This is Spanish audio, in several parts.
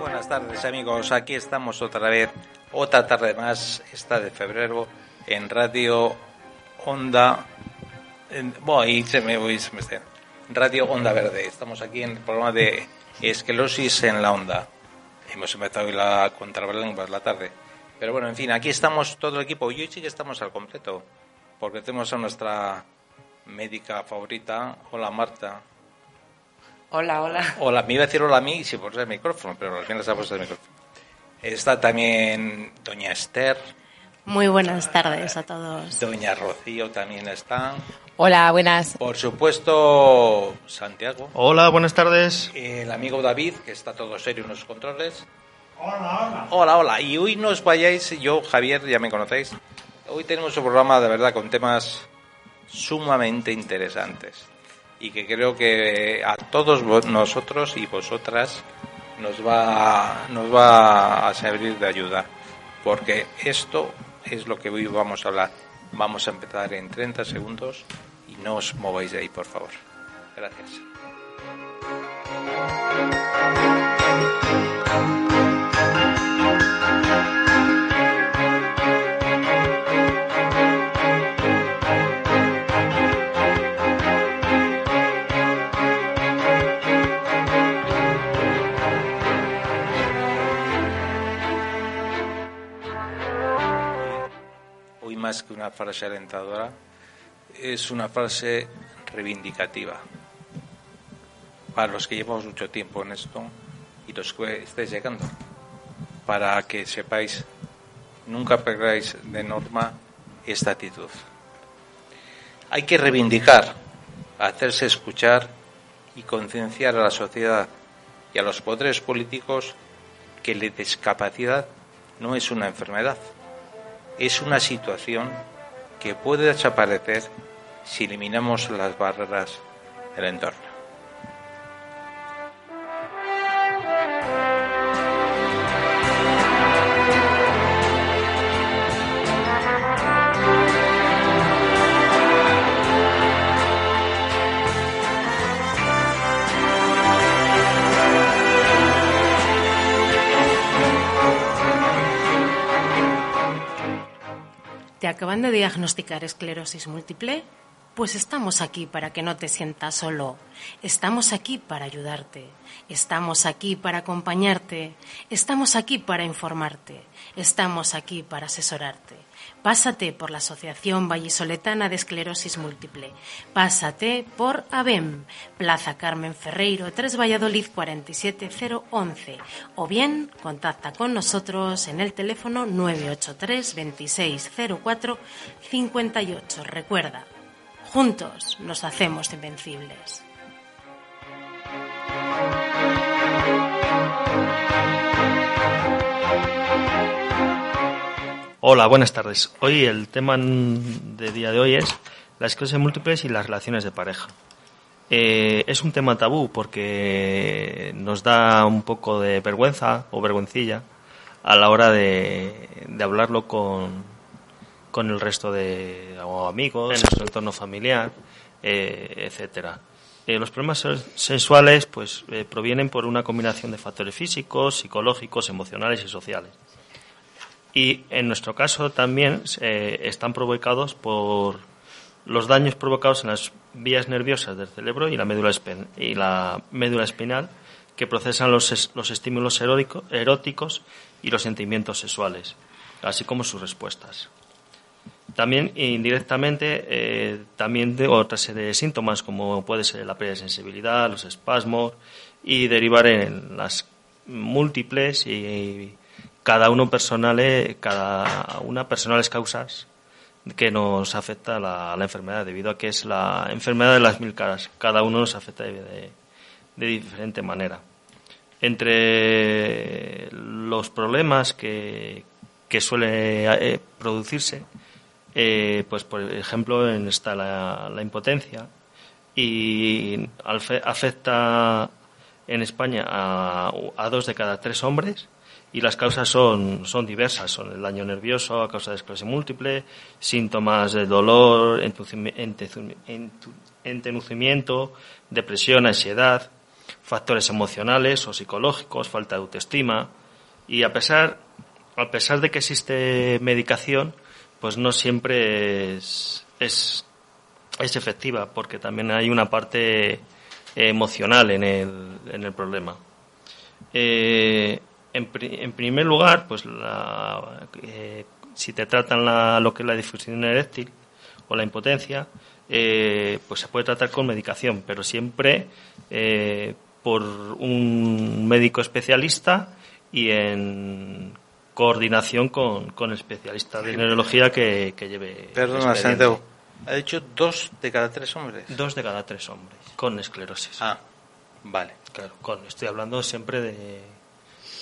buenas tardes amigos, aquí estamos otra vez, otra tarde más, esta de febrero, en Radio Onda, en, y se me, voy, Radio Onda Verde, estamos aquí en el programa de esclerosis en la onda. Hemos empezado hoy la contrabalenguas la tarde. Pero bueno, en fin, aquí estamos todo el equipo. Y sí que estamos al completo. Porque tenemos a nuestra médica favorita. Hola Marta. Hola, hola. Hola, me iba a decir hola a mí si por el micrófono, pero al final se ha puesto el micrófono. Está también doña Esther, Muy buenas tardes a todos. doña Rocío también está. Hola, buenas. Por supuesto, Santiago. Hola, buenas tardes. El amigo David, que está todo serio en los controles. Hola, hola. Hola, hola. Y hoy no os vayáis, yo, Javier, ya me conocéis. Hoy tenemos un programa de verdad con temas sumamente interesantes. Y que creo que a todos nosotros y vosotras nos va, nos va a servir de ayuda. Porque esto es lo que hoy vamos a hablar. Vamos a empezar en 30 segundos y no os mováis de ahí, por favor. Gracias. Más que una frase alentadora, es una frase reivindicativa. Para los que llevamos mucho tiempo en esto y los que estáis llegando, para que sepáis, nunca perdáis de norma esta actitud. Hay que reivindicar, hacerse escuchar y concienciar a la sociedad y a los poderes políticos que la discapacidad no es una enfermedad, es una situación que puede desaparecer si eliminamos las barreras del entorno. Diagnosticar esclerosis múltiple? Pues estamos aquí para que no te sientas solo. Estamos aquí para ayudarte. Estamos aquí para acompañarte. Estamos aquí para informarte. Estamos aquí para asesorarte. Pásate por la Asociación Vallisoletana de Esclerosis Múltiple. Pásate por ABEM, Plaza Carmen Ferreiro, 3 Valladolid 47011. O bien, contacta con nosotros en el teléfono 983 2604 58. Recuerda, juntos nos hacemos invencibles. Hola, buenas tardes. Hoy el tema de día de hoy es la esclerosis múltiples y las relaciones de pareja. Eh, es un tema tabú porque nos da un poco de vergüenza o vergüencilla a la hora de hablarlo con, con el resto de amigos, en nuestro entorno familiar, eh, etcétera. Eh, los problemas se- sexuales pues eh, provienen por una combinación de factores físicos, psicológicos, emocionales y sociales. Y en nuestro caso también eh, están provocados por los daños provocados en las vías nerviosas del cerebro y la médula, y la médula espinal que procesan los, es- los estímulos erótico- eróticos y los sentimientos sexuales, así como sus respuestas. También indirectamente, eh, también de otra serie de síntomas como puede ser la pérdida de sensibilidad, los espasmos y derivar en las múltiples y cada uno personales, cada una personales causas que nos afecta la, enfermedad debido a que es la enfermedad de las mil caras. Cada uno nos afecta de, de- de diferente manera. Entre los problemas que, que suele eh, producirse, eh, pues por ejemplo en está la, impotencia y afecta en España a, a dos de cada tres hombres y las causas son, son diversas. Son el daño nervioso a causa de esclerosis múltiple, síntomas de dolor, entenucimiento, depresión, ansiedad, factores emocionales o psicológicos, falta de autoestima. Y a pesar, a pesar de que existe medicación, pues no siempre es, es, efectiva, porque también hay una parte emocional en el, en el problema. Eh, en, primer lugar, pues eh, si te tratan lo que es la difusión eréctil o la impotencia, eh, pues se puede tratar con medicación, pero siempre por un médico especialista y en coordinación con, con especialista de neurología que, lleve. Perdona, Santiago. Ha dicho dos de cada tres hombres. Dos de cada tres hombres con esclerosis. Ah, vale. Claro, con, estoy hablando siempre de,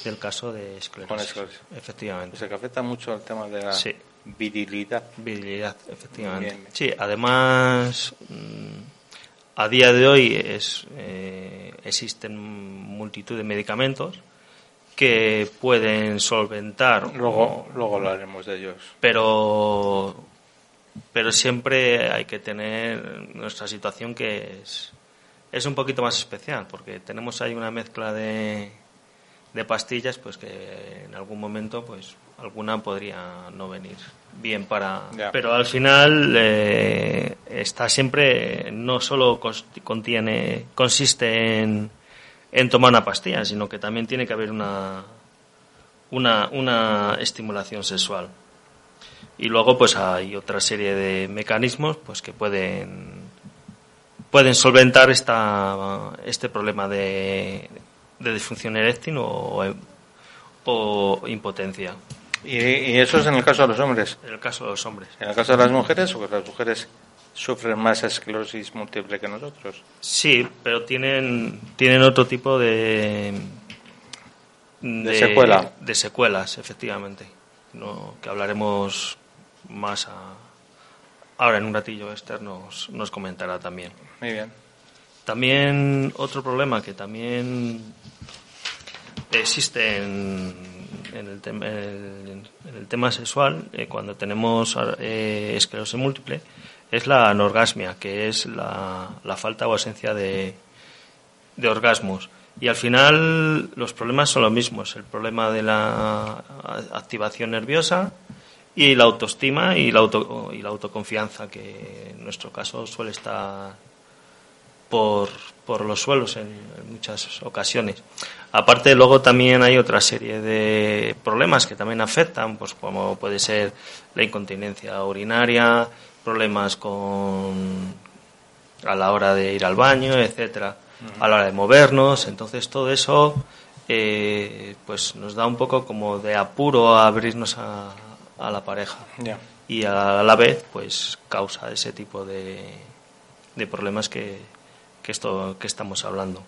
del caso de esclerosis. Efectivamente. O sea, que afecta mucho al tema de la virilidad. Virilidad, efectivamente. Sí, además, mm, a día de hoy es, eh, existen multitud de medicamentos que pueden solventar. Luego, luego hablaremos de ellos. Pero, pero siempre hay que tener nuestra situación que es, es un poquito más especial, porque tenemos ahí una mezcla de de pastillas, pues que en algún momento, pues alguna podría no venir bien para. Pero al final eh, está siempre, no solo contiene, consiste en, en tomar una pastilla, sino que también tiene que haber una, una, una estimulación sexual. Y luego, pues hay otra serie de mecanismos, pues que pueden pueden solventar esta, este problema de, de disfunción eréctil o, o impotencia. ¿Y, eso es en el caso de los hombres? En el caso de los hombres. ¿En el caso de las mujeres o que las mujeres sufren más esclerosis múltiple que nosotros? Sí, pero tienen, tienen otro tipo de, de, secuela. De secuelas, efectivamente. No, que hablaremos más ahora en un ratillo. Esther nos, nos comentará también. Muy bien. También otro problema que también existe en, el, tema sexual, eh, cuando tenemos eh, esclerosis múltiple, es la anorgasmia, que es la, falta o ausencia de, de, orgasmos. Y al final los problemas son los mismos, el problema de la activación nerviosa y la autoestima y la, auto, y la autoconfianza, que en nuestro caso suele estar por, por los suelos en, muchas ocasiones. Aparte, luego también hay otra serie de problemas que también afectan, pues como puede ser la incontinencia urinaria, problemas con a la hora de ir al baño, etcétera, a la hora de movernos. Entonces todo eso, eh, pues nos da un poco como de apuro a abrirnos a, a la pareja y a la vez, pues causa ese tipo de, de problemas que, que, esto, que estamos hablando.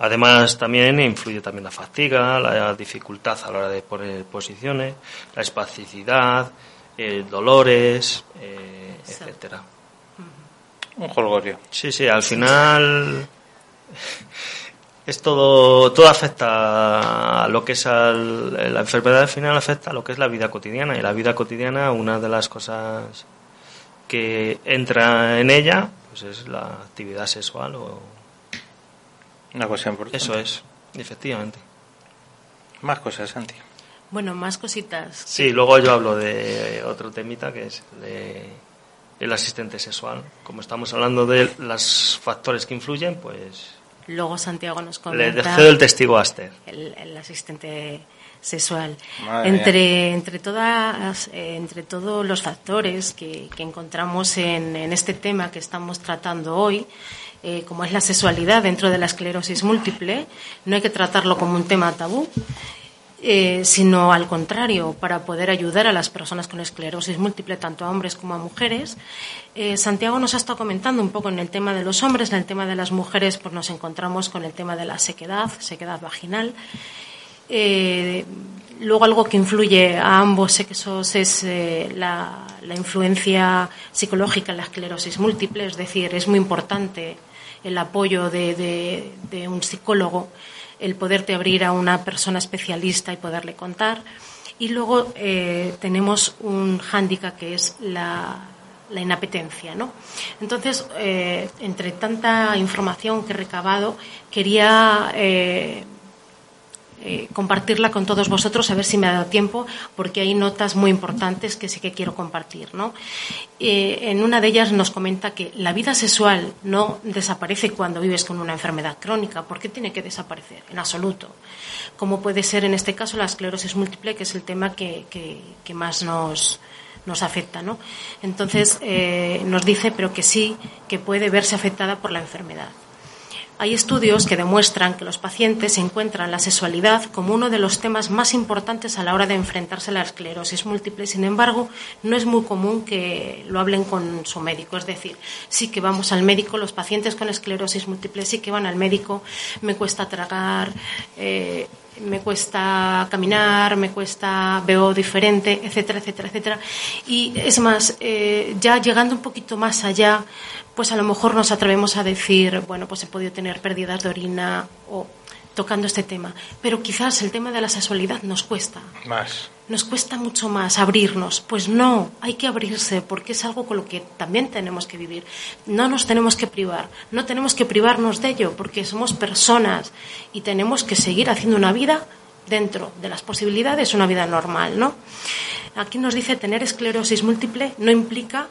Además, también influye también la fatiga, la dificultad a la hora de poner posiciones, la espasticidad, eh, dolores, eh, etcétera. Un jolgorio. Sí, sí, al final es todo, todo afecta a lo que es la enfermedad al final afecta a lo que es la vida cotidiana y la vida cotidiana una de las cosas que entra en ella pues es la actividad sexual o... Una cosa importante. Eso es, efectivamente. Más cosas, Santi. Bueno, más cositas. Sí, luego yo hablo de otro temita que es de el asistente sexual. Como estamos hablando de los factores que influyen, pues... Luego Santiago nos comenta... Le cedo el testigo a Aster. el asistente sexual. entre, entre, todas, eh, entre todos los factores que, encontramos en, este tema que estamos tratando hoy, eh, como es la sexualidad dentro de la esclerosis múltiple, no hay que tratarlo como un tema tabú. Eh, sino al contrario, para poder ayudar a las personas con esclerosis múltiple, tanto a hombres como a mujeres. Santiago nos ha estado comentando un poco en el tema de los hombres, en el tema de las mujeres, pues nos encontramos con el tema de la sequedad, sequedad vaginal. Eh, luego algo que influye a ambos sexos es eh, la, influencia psicológica en la esclerosis múltiple, es decir, es muy importante el apoyo de, un psicólogo, el poderte abrir a una persona especialista y poderle contar. Y luego eh, tenemos un hándicap que es la, inapetencia. ¿no? Entonces, eh, entre tanta información que he recabado, quería eh, compartirla con todos vosotros, a ver si me ha dado tiempo, porque hay notas muy importantes que sí que quiero compartir. ¿no? Eh, en una de ellas nos comenta que la vida sexual no desaparece cuando vives con una enfermedad crónica. ¿Por qué tiene que desaparecer? En absoluto. Como puede ser en este caso la esclerosis múltiple, que es el tema que, más nos, nos afecta, ¿no? Entonces eh, nos dice, pero que sí, que puede verse afectada por la enfermedad. Hay estudios que demuestran que los pacientes encuentran la sexualidad como uno de los temas más importantes a la hora de enfrentarse a la esclerosis múltiple. Sin embargo, no es muy común que lo hablen con su médico. Es decir, sí que vamos al médico, los pacientes con esclerosis múltiple sí que van al médico, me cuesta tragar, eh, me cuesta caminar, me cuesta, veo diferente, etcétera, etcétera, etcétera. Y es más, eh, ya llegando un poquito más allá, pues a lo mejor nos atrevemos a decir, bueno, pues he podido tener pérdidas de orina o tocando este tema. Pero quizás el tema de la sexualidad nos cuesta. Más. Nos cuesta mucho más abrirnos. Pues no, hay que abrirse porque es algo con lo que también tenemos que vivir. No nos tenemos que privar, no tenemos que privarnos de ello porque somos personas y tenemos que seguir haciendo una vida dentro de las posibilidades, una vida normal, ¿no? Aquí nos dice tener esclerosis múltiple no implica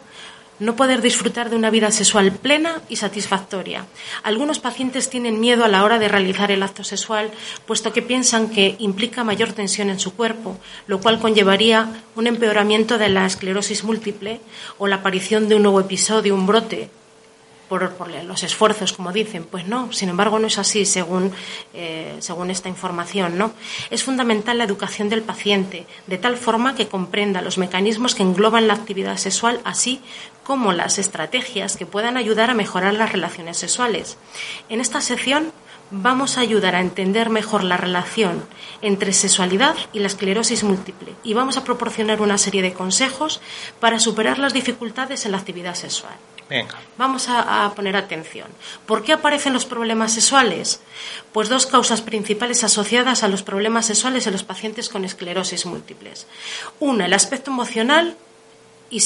no poder disfrutar de una vida sexual plena y satisfactoria. Algunos pacientes tienen miedo a la hora de realizar el acto sexual, puesto que piensan que implica mayor tensión en su cuerpo, lo cual conllevaría un empeoramiento de la esclerosis múltiple o la aparición de un nuevo episodio, un brote por, los esfuerzos, como dicen. Pues no, sin embargo, no es así según, eh, según esta información. ¿no? Es fundamental la educación del paciente, de tal forma que comprenda los mecanismos que engloban la actividad sexual, así como las estrategias que puedan ayudar a mejorar las relaciones sexuales. En esta sección vamos a ayudar a entender mejor la relación entre sexualidad y la esclerosis múltiple y vamos a proporcionar una serie de consejos para superar las dificultades en la actividad sexual. Vamos a, poner atención. ¿Por qué aparecen los problemas sexuales? Pues dos causas principales asociadas a los problemas sexuales en los pacientes con esclerosis múltiples. Una, el aspecto emocional y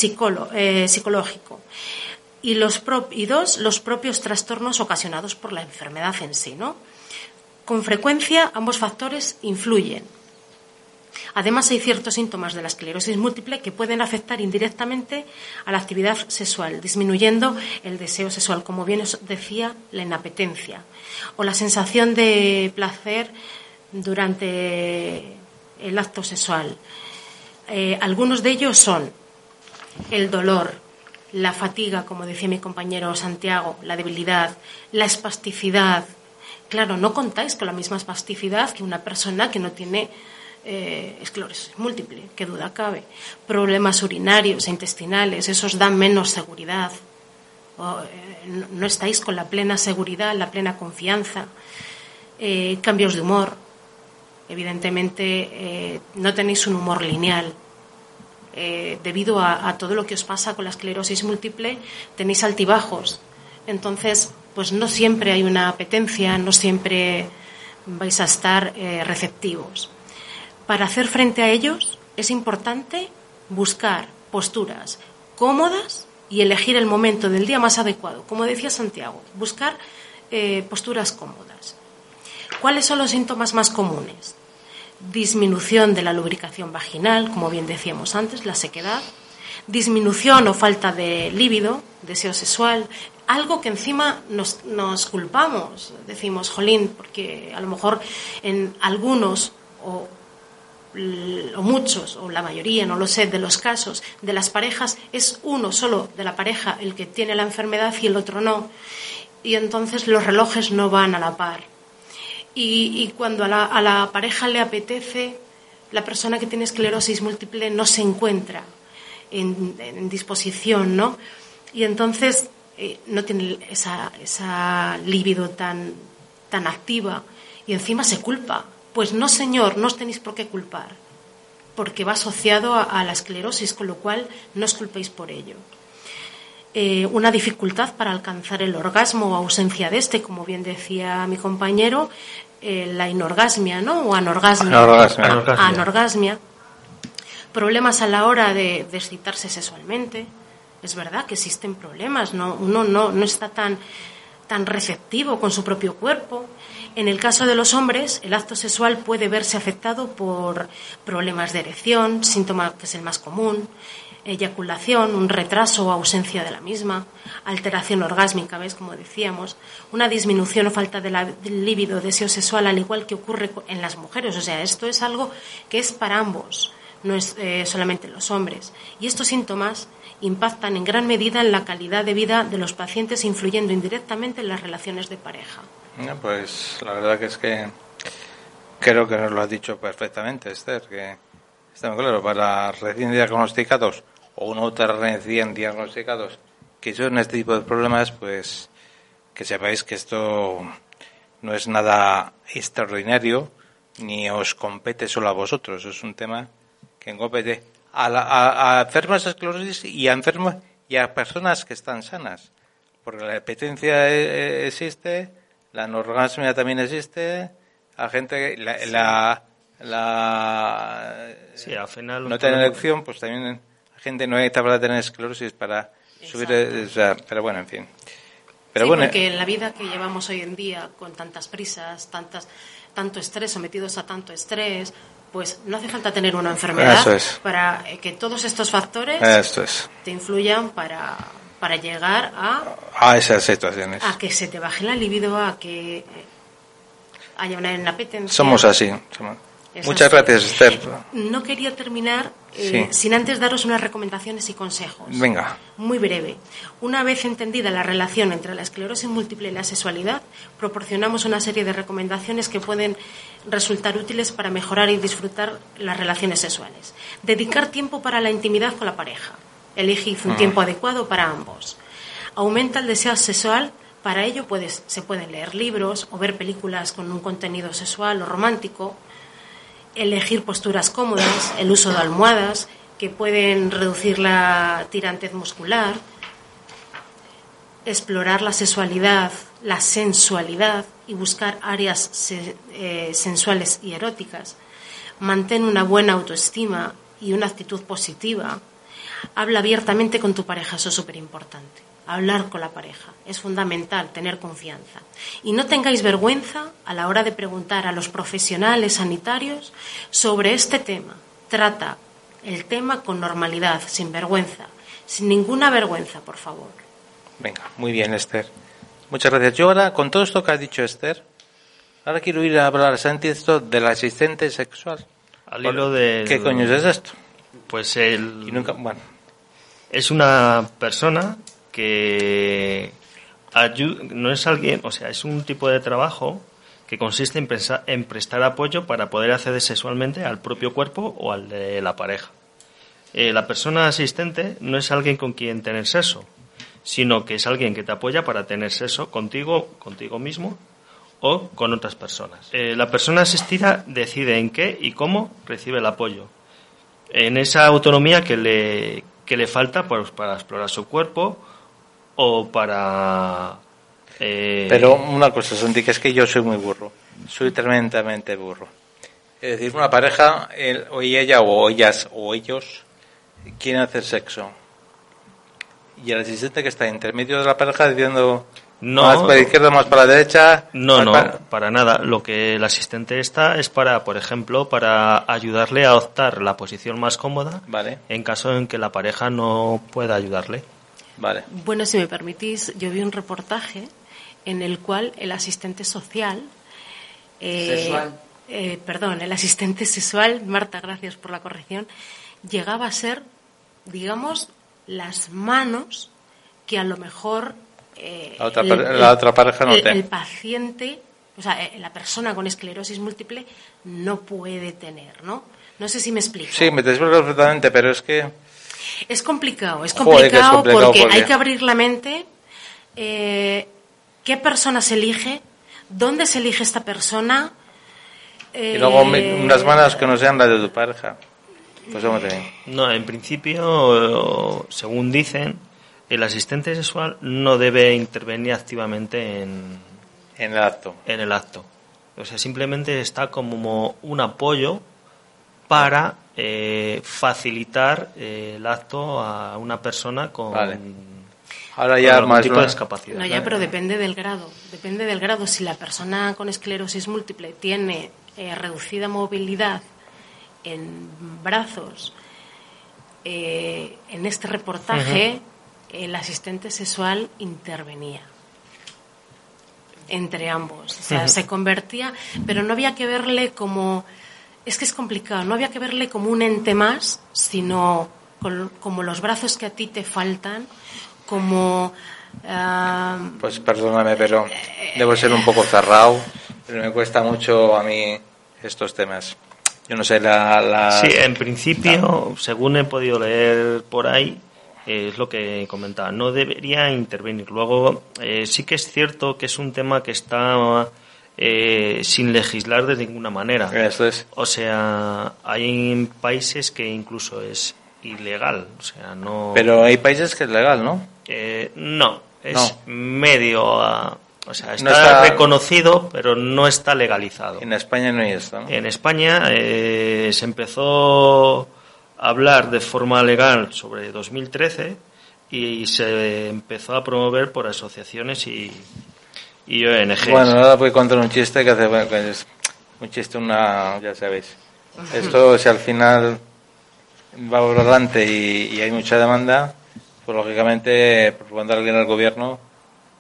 eh, psicológico. Y, y dos, los propios trastornos ocasionados por la enfermedad en sí. ¿no? Con frecuencia, ambos factores influyen. Además, hay ciertos síntomas de la esclerosis múltiple que pueden afectar indirectamente a la actividad sexual, disminuyendo el deseo sexual, como bien os decía, la inapetencia o la sensación de placer durante el acto sexual. Eh, algunos de ellos son el dolor, la fatiga, como decía mi compañero Santiago, la debilidad, la espasticidad. Claro, no contáis con la misma espasticidad que una persona que no tiene eh, esclerosis múltiple, qué duda cabe. Problemas urinarios e intestinales, esos dan menos seguridad. Eh, no estáis con la plena seguridad, la plena confianza. Eh, cambios de humor. Evidentemente, no tenéis un humor lineal. debido a, a todo lo que os pasa con la esclerosis múltiple, tenéis altibajos. Entonces, pues no siempre hay una apetencia, no siempre vais a estar receptivos. Para hacer frente a ellos es importante buscar posturas cómodas y elegir el momento del día más adecuado. Como decía Santiago, buscar eh, posturas cómodas. ¿Cuáles son los síntomas más comunes? Disminución de la lubricación vaginal, como bien decíamos antes, la sequedad. Disminución o falta de líbido, deseo sexual, algo que encima nos, nos, culpamos. Decimos, jolín, porque a lo mejor en algunos o o muchos, o la mayoría, no lo sé, de los casos de las parejas, es uno solo de la pareja el que tiene la enfermedad y el otro no. Y entonces los relojes no van a la par. Y, cuando a la, pareja le apetece, la persona que tiene esclerosis múltiple no se encuentra en, disposición, ¿no? Y entonces eh, no tiene esa, esa libido tan, tan activa y encima se culpa pues no, señor, no os tenéis por qué culpar. porque va asociado a, la esclerosis, con lo cual no os culpéis por ello. Eh, una dificultad para alcanzar el orgasmo o ausencia de este, como bien decía mi compañero, eh, la inorgasmia, ¿no? O anorgasmia. Anorgasmia. Problemas a la hora de, de excitarse sexualmente. Es verdad que existen problemas, ¿no? uno no, no está tan, tan receptivo con su propio cuerpo. En el caso de los hombres, el acto sexual puede verse afectado por problemas de erección, síntoma que es el más común, eyaculación, un retraso o ausencia de la misma, alteración orgásmica, ¿ves? Como decíamos, una disminución o falta de la, del líbido, deseo sexual, al igual que ocurre en las mujeres. O sea, esto es algo que es para ambos, no es eh, solamente los hombres. Y estos síntomas impactan en gran medida en la calidad de vida de los pacientes, influyendo indirectamente en las relaciones de pareja. Pues la verdad que es que creo que nos lo has dicho perfectamente, Esther, que está muy claro, para recién diagnosticados o no recién diagnosticados que son este tipo de problemas, pues que sepáis que esto no es nada extraordinario ni os compete solo a vosotros, es un tema que compete a, a, enfermos de esclerosis y a enfermos y a personas que están sanas, porque la apetencia e, e, existe, la anorgasmia también existe, a gente la, la, la sí, al final no tener elección, pues también la gente no hay para tener esclerosis para subir, pero bueno, en fin. Pero sí, bueno, porque en la vida que llevamos hoy en día, con tantas prisas, tantas, tanto estrés, sometidos a tanto estrés, pues no hace falta tener una enfermedad para eh, que todos estos factores te influyan para, para llegar a, a esas situaciones. A que se te baje la libido, a que haya una inapetencia. Somos así. Muchas gracias, Esther. No quería terminar eh, sin antes daros unas recomendaciones y consejos. Venga. Muy breve. Una vez entendida la relación entre la esclerosis múltiple y la sexualidad, proporcionamos una serie de recomendaciones que pueden resultar útiles para mejorar y disfrutar las relaciones sexuales. Dedicar tiempo para la intimidad con la pareja. Elegid un tiempo adecuado para ambos. Aumenta el deseo sexual. Para ello puedes, se pueden leer libros o ver películas con un contenido sexual o romántico elegir posturas cómodas, el uso de almohadas que pueden reducir la tirantez muscular, explorar la sexualidad, la sensualidad y buscar áreas eh, sensuales y eróticas. Mantén una buena autoestima y una actitud positiva. Habla abiertamente con tu pareja, eso es súper importante hablar con la pareja. Es fundamental tener confianza. Y no tengáis vergüenza a la hora de preguntar a los profesionales sanitarios sobre este tema. Trata el tema con normalidad, sin vergüenza, sin ninguna vergüenza, por favor. Venga, muy bien, Esther. Muchas gracias. Yo ahora, con todo esto que ha dicho Esther, ahora quiero ir a hablar, Santi, esto del asistente sexual. Al hilo de... ¿Qué coño es esto? Pues el... bueno. Es una persona que no es alguien, o sea, es un tipo de trabajo que consiste en, en prestar apoyo para poder acceder sexualmente al propio cuerpo o al de la pareja. Eh, la persona asistente no es alguien con quien tener sexo, sino que es alguien que te apoya para tener sexo contigo, contigo mismo o con otras personas. Eh, la persona asistida decide en qué y cómo recibe el apoyo. En esa autonomía que le, que le falta pues, para explorar su cuerpo o para... Eh, Pero una cosa, Santi, que es que yo soy muy burro. Soy tremendamente burro. Es decir, una pareja, o ella o ellas o ellos quieren hacer sexo. Y el asistente que está entre medio de la pareja diciendo no, más para la izquierda, más para la derecha. No, no, para... nada. Lo que el asistente está es para, por ejemplo, para ayudarle a optar la posición más cómoda vale. en caso en que la pareja no pueda ayudarle. Bueno, si me permitís, yo vi un reportaje en el cual el asistente social. Eh, eh, perdón, el asistente sexual, Marta, gracias por la corrección, llegaba a ser, digamos, las manos que a lo mejor. Eh, la, otra, pareja no el, el paciente, o sea, la persona con esclerosis múltiple no puede tener, ¿no? No sé si me explico. Sí, me te explico perfectamente, pero es que es complicado, es complicado, porque, hay que abrir la mente. Eh, ¿Qué persona se elige? ¿Dónde se elige esta persona? y luego eh, unas manos que no sean las de tu pareja. Pues. No, en principio, según dicen, el asistente sexual no debe intervenir activamente en, En el acto. en el acto. O sea, simplemente está como un apoyo para eh, facilitar eh, el acto a una persona con, Vale. Ahora ya más tipo de discapacidad. No, ya, pero depende del grado. Depende del grado. Si la persona con esclerosis múltiple tiene eh, reducida movilidad en brazos, eh, en este reportaje el asistente sexual intervenía entre ambos. O sea, se convertía, pero no había que verle como. Es que es complicado, no había que verle como un ente más, sino con- como los brazos que a ti te faltan, como. ah, Pues perdóname, pero debo ser un poco cerrado, pero me cuesta mucho a mí estos temas. Yo no sé, la... la- Sí, en principio, según he podido leer por ahí, eh, es lo que comentaba, no debería intervenir. Luego, eh, sí que es cierto que es un tema que está eh, sin legislar de ninguna manera. Esto es... O sea, hay países que incluso es ilegal. O sea, no. Pero hay países que es legal, ¿no? Eh, no, es No. medio. ah, o sea, está, No está- reconocido, pero no está legalizado. En España no hay esto, ¿no? En España eh, se empezó a hablar de forma legal sobre 2013 y se empezó a promover por asociaciones y, y ONGs. Bueno, ahora voy a contar un chiste que hace... bueno, que es un chiste, una... ya sabéis. Esto, si al final va por adelante y, y hay mucha demanda, pues lógicamente propondrá alguien al gobierno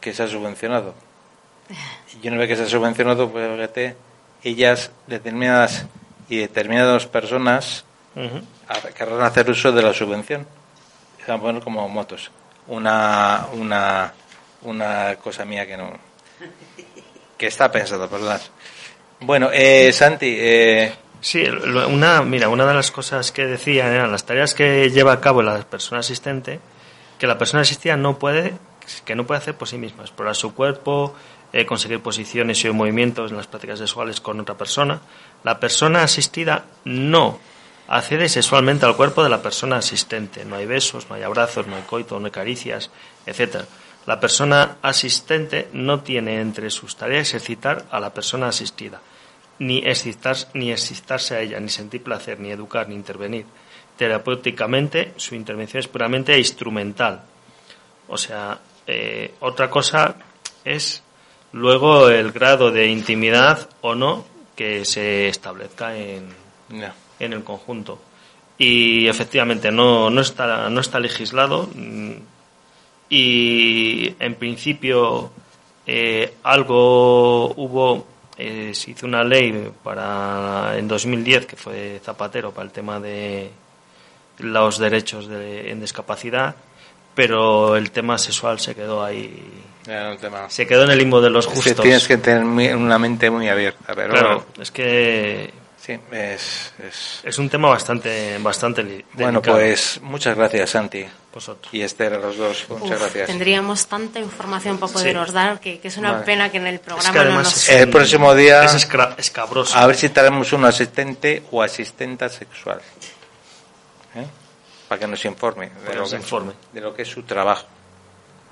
que se ha subvencionado. Y una vez que se ha subvencionado, pues fíjate, ellas, determinadas y determinadas personas, querrán hacer uso de la subvención. Se van a poner como motos. Una, una, una cosa mía que no. que está pensado, ¿verdad? Bueno, eh, Santi, eh, Sí, una, mira, una de las cosas que decía eran las tareas que lleva a cabo la persona asistente, que la persona asistida no puede, que no puede hacer por sí misma, explorar su cuerpo, eh, conseguir posiciones y movimientos en las prácticas sexuales con otra persona. La persona asistida no accede sexualmente al cuerpo de la persona asistente. No hay besos, no hay abrazos, no hay coito, no hay caricias, etcétera. La persona asistente no tiene entre sus tareas excitar a la persona asistida ni excitar, ni excitarse a ella, ni sentir placer, ni educar, ni intervenir. Terapéuticamente, su intervención es puramente instrumental. O sea, eh, otra cosa es luego el grado de intimidad o no que se establezca en, no. en el conjunto. Y efectivamente no, no, está, no está legislado mm, y en principio eh, algo hubo, eh, se hizo una ley para en 2010 que fue Zapatero para el tema de los derechos de, en discapacidad, pero el tema sexual se quedó ahí, Tema. se quedó en el limbo de los Es que justos. tienes que tener muy- una mente muy abierta, pero Claro, es que sí, es, es- es un tema bastante, bastante Bueno, delicado. pues muchas gracias, Santi. Vosotros. Y Esther, a los dos, muchas uf, gracias. Tendríamos tanta información para Sí. poderos dar que, que es una Vale. pena que en el programa que además no nos... es- El próximo día, Es escabroso. a ver si traemos un asistente o asistenta sexual. ¿Eh? Para que nos informe de que lo, que, informe. de lo que es su trabajo.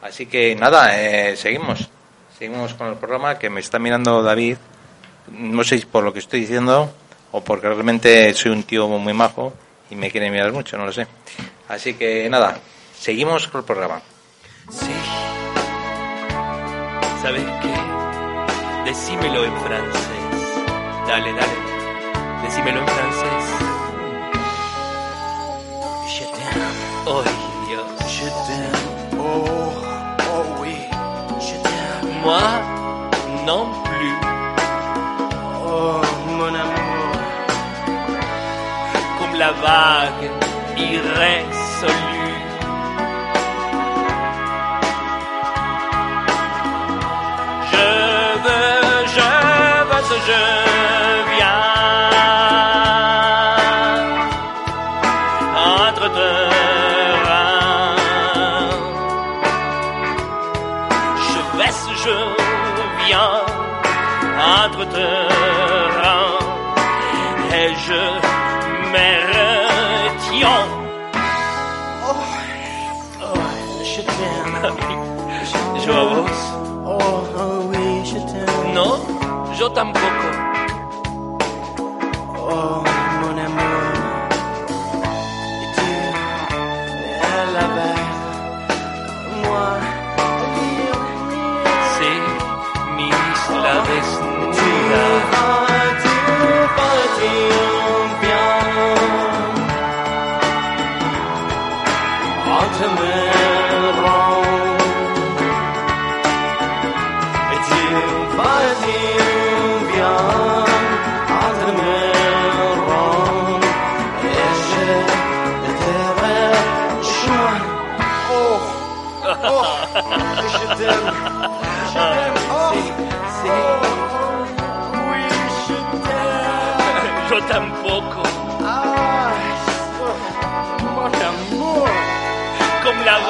Así que nada, eh, seguimos. Seguimos con el programa que me está mirando David. No sé si por lo que estoy diciendo o porque realmente soy un tío muy majo y me quiere mirar mucho, no lo sé. Así que nada, seguimos con el programa. Sí. ¿Sabes qué? Decímelo en francés. Dale, dale. Decímelo en francés. Je t'aime. Oh, Dios. Je t'aime. Oh. Moi, non plus. Oh, mon amour. Comme la vague irrésolue.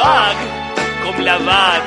Vague, la vague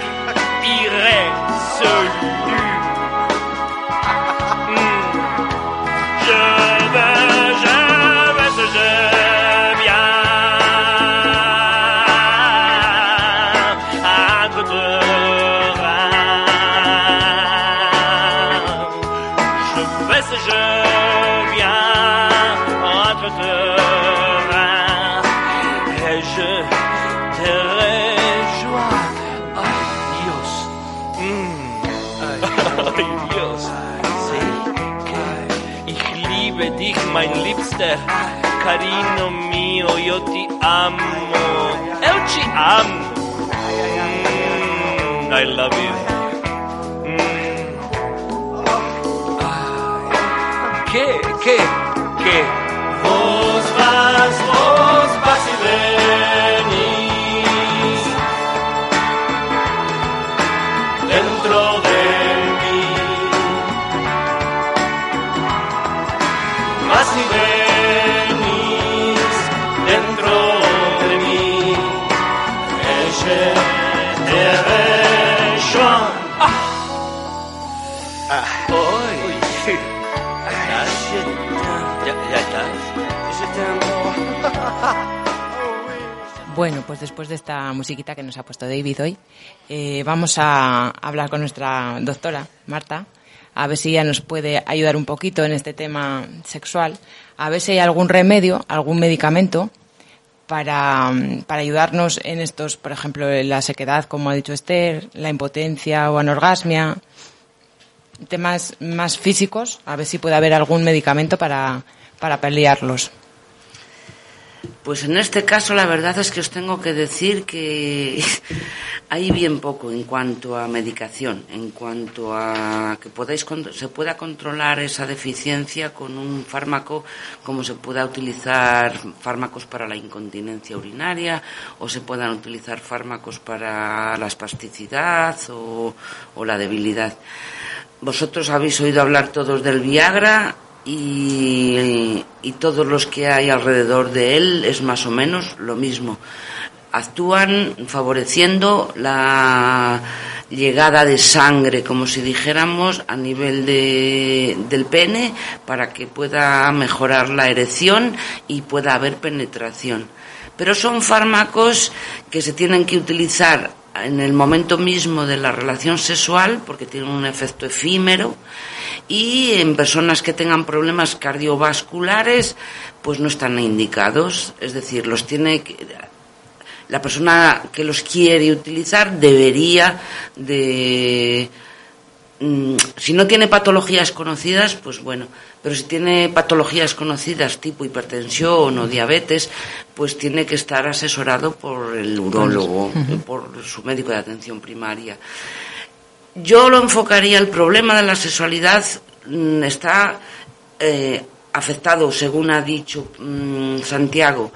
Carino mio, yo te amo. Eu te amo. Mm, I love you. Mm. Ay. ¿Qué? ¿Qué? ¿Qué? Bueno, pues después de esta musiquita que nos ha puesto David hoy, eh, vamos a hablar con nuestra doctora, Marta, a ver si ella nos puede ayudar un poquito en este tema sexual, a ver si hay algún remedio, algún medicamento para, mm, para ayudarnos en estos, por ejemplo, la sequedad, como ha dicho Esther, la impotencia o anorgasmia, temas más físicos, a ver si puede haber algún medicamento para, para paliarlos. Pues en este caso la verdad es que os tengo que decir que hay bien poco en cuanto a medicación, en cuanto a que podáis se pueda controlar esa deficiencia con un fármaco como se pueda utilizar fármacos para la incontinencia urinaria o se puedan utilizar fármacos para la espasticidad o, o la debilidad. Vosotros habéis oído hablar todos del Viagra y, y todos los que hay alrededor de él es más o menos lo mismo. Actúan favoreciendo la llegada de sangre, como si dijéramos, a nivel de, del pene para que pueda mejorar la erección y pueda haber penetración. Pero son fármacos que se tienen que utilizar en el momento mismo de la relación sexual porque tienen un efecto efímero y en personas que tengan problemas cardiovasculares pues no están indicados, es decir, los tiene que, la persona que los quiere utilizar debería de mm, si no tiene patologías conocidas, pues bueno, pero si tiene patologías conocidas tipo hipertensión o diabetes, pues tiene que estar asesorado por el urólogo, por su médico de atención primaria. Yo lo enfocaría, el problema de la sexualidad mm, está eh, afectado, según ha dicho mm, Santiago,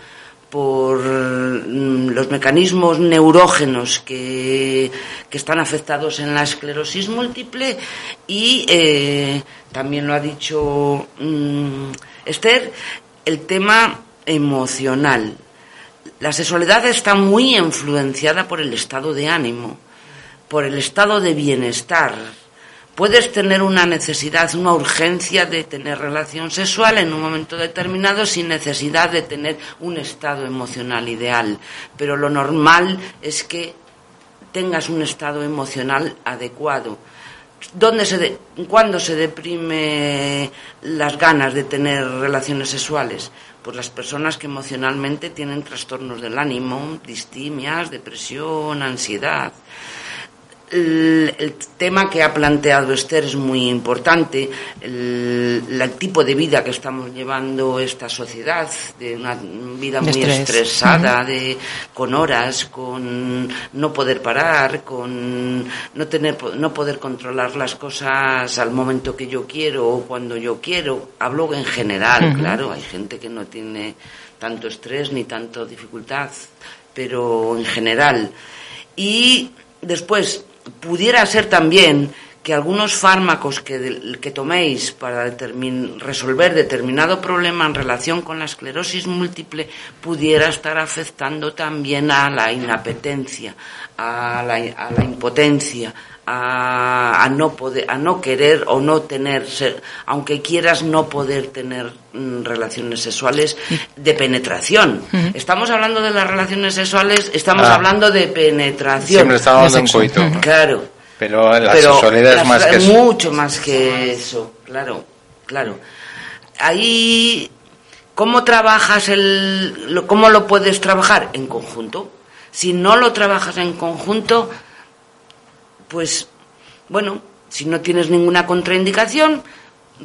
por mm, los mecanismos neurógenos que, que están afectados en la esclerosis múltiple y eh, también lo ha dicho Esther, el tema emocional. La sexualidad está muy influenciada por el estado de ánimo, por el estado de bienestar. Puedes tener una necesidad, una urgencia de tener relación sexual en un momento determinado sin necesidad de tener un estado emocional ideal. Pero lo normal es que tengas un estado emocional adecuado. ¿Dónde se de, ¿Cuándo se deprime las ganas de tener relaciones sexuales? Pues las personas que emocionalmente tienen trastornos del ánimo, distimias, depresión, ansiedad el, tema que ha planteado Esther es muy importante, el, tipo de vida que estamos llevando esta sociedad, de una vida muy estresada, de, con horas, con no poder parar, con no, tener, no poder controlar las cosas al momento que yo quiero o cuando yo quiero. Hablo en general, claro, hay gente que no tiene tanto estrés ni tanto dificultad, pero en general. Y después, pudiera ser también que algunos fármacos que, que toméis para resolver determinado problema en relación con la esclerosis múltiple pudiera estar afectando también a la inapetencia, a la, a la impotencia, a, no poder, a no querer o no tener, aunque quieras no poder tener mm, relaciones sexuales de penetración. Estamos hablando de las relaciones sexuales, estamos ah. hablando de penetración. Siempre estamos hablando de un coito. Claro. Pero la sexualidad es más que eso. Mucho más que eso, claro, claro. Ahí, ¿cómo trabajas el, cómo lo puedes trabajar? En conjunto. Si no lo trabajas en conjunto, pues bueno, si no tienes ninguna contraindicación,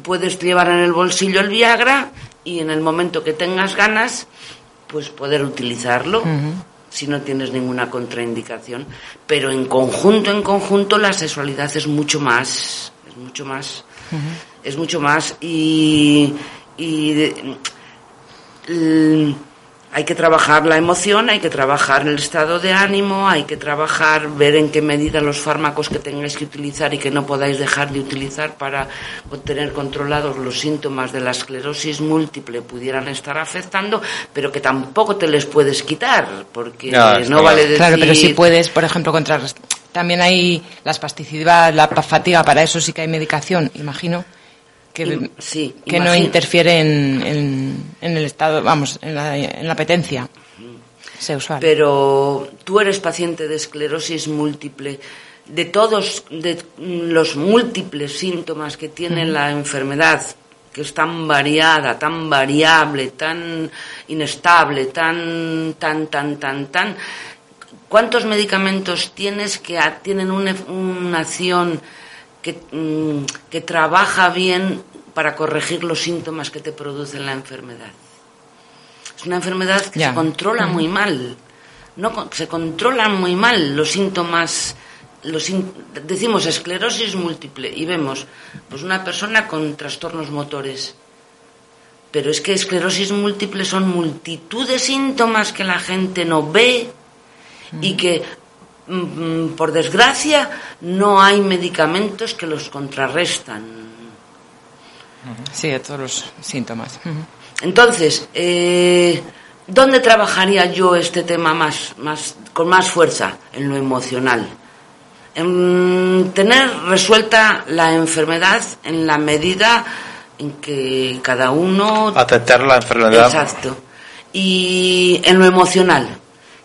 puedes llevar en el bolsillo el Viagra y en el momento que tengas ganas, pues poder utilizarlo. Si no tienes ninguna contraindicación, pero en conjunto, en conjunto, la sexualidad es mucho más, es mucho más, es mucho más y, y hay que trabajar la emoción, hay que trabajar el estado de ánimo, hay que trabajar, ver en qué medida los fármacos que tengáis que utilizar y que no podáis dejar de utilizar para tener controlados los síntomas de la esclerosis múltiple pudieran estar afectando, pero que tampoco te les puedes quitar, porque no, vale decir... Claro, pero sí puedes, por ejemplo, contrarrestar. También hay la espasticidad, la fatiga, para eso sí que hay medicación, imagino que, sí, que no interfiere en, en, el estado, vamos, en la, en la apetencia sexual. Pero tú eres paciente de esclerosis múltiple. De todos de los múltiples síntomas que tiene la enfermedad, que es tan variada, tan variable, tan inestable, tan, tan, tan, tan, tan. ¿Cuántos medicamentos tienes que tienen una, una acción que, mm, que trabaja bien para corregir los síntomas que te producen la enfermedad. Es una enfermedad que se controla muy mal. No, se controlan muy mal los síntomas. Los, decimos esclerosis múltiple y vemos pues una persona con trastornos motores. Pero es que esclerosis múltiple son multitud de síntomas que la gente no ve y que por desgracia, no hay medicamentos que los contrarrestan. Sí, de todos los síntomas. Entonces, eh, ¿dónde trabajaría yo este tema más, más, con más fuerza? En lo emocional. En tener resuelta la enfermedad en la medida en que cada uno... Aceptar la enfermedad. Exacto. Y en lo emocional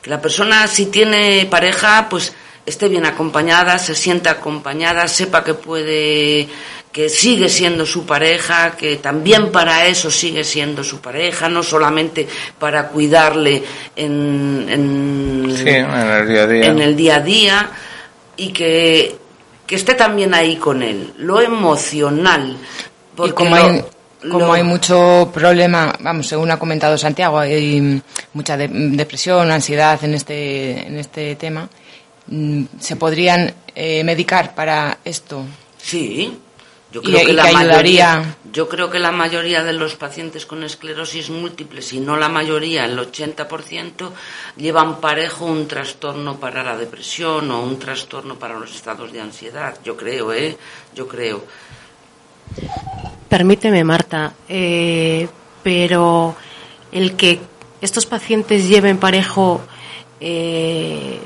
que la persona si tiene pareja, pues esté bien acompañada, se sienta acompañada, sepa que puede, que sigue siendo su pareja, que también para eso sigue siendo su pareja, no solamente para cuidarle en, en, el día a día. En el día a día y que, que esté también ahí con él. Lo emocional. Porque como hay mucho problema, vamos, según ha comentado Santiago, hay mucha depresión, ansiedad en este, en este tema, mm, ¿se podrían eh, medicar para esto? Sí, yo creo que, la mayoría, yo creo que la mayoría de los pacientes con esclerosis múltiple, si no la mayoría, el 80%, llevan parejo un trastorno para la depresión o un trastorno para los estados de ansiedad. Yo creo, ¿eh? Yo creo. Permíteme, Marta, eh, pero el que estos pacientes lleven parejo, eh,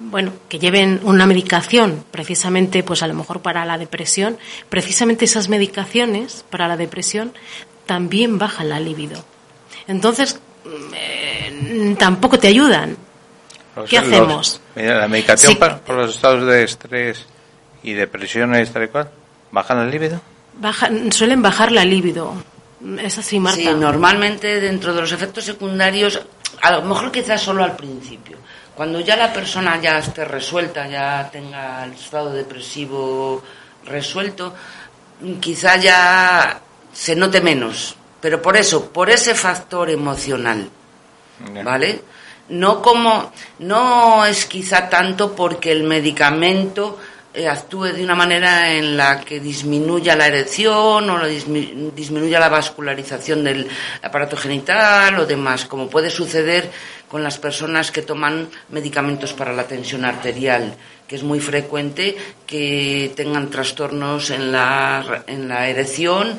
bueno, que lleven una medicación, precisamente, pues a lo mejor para la depresión, precisamente esas medicaciones para la depresión también bajan la libido. Entonces, eh, tampoco te ayudan. Los- ¿Qué los- hacemos? mira, la medicación Sí. para, los estados de estrés y depresiones, tal y cual, bajan el líbido. Baja- suelen bajar la libido. Es así, Marta. Sí, normalmente dentro de los efectos secundarios, a lo mejor quizás solo al principio. Cuando ya la persona ya esté resuelta, ya tenga el estado depresivo resuelto, quizá ya se note menos. Pero por eso, por ese factor emocional. ¿vale? No como, no es quizá tanto porque el medicamento actúe de una manera en la que disminuya la erección o la dismi- disminuya la vascularización del aparato genital o demás, como puede suceder con las personas que toman medicamentos para la tensión arterial, que es muy frecuente que tengan trastornos en la, en la erección,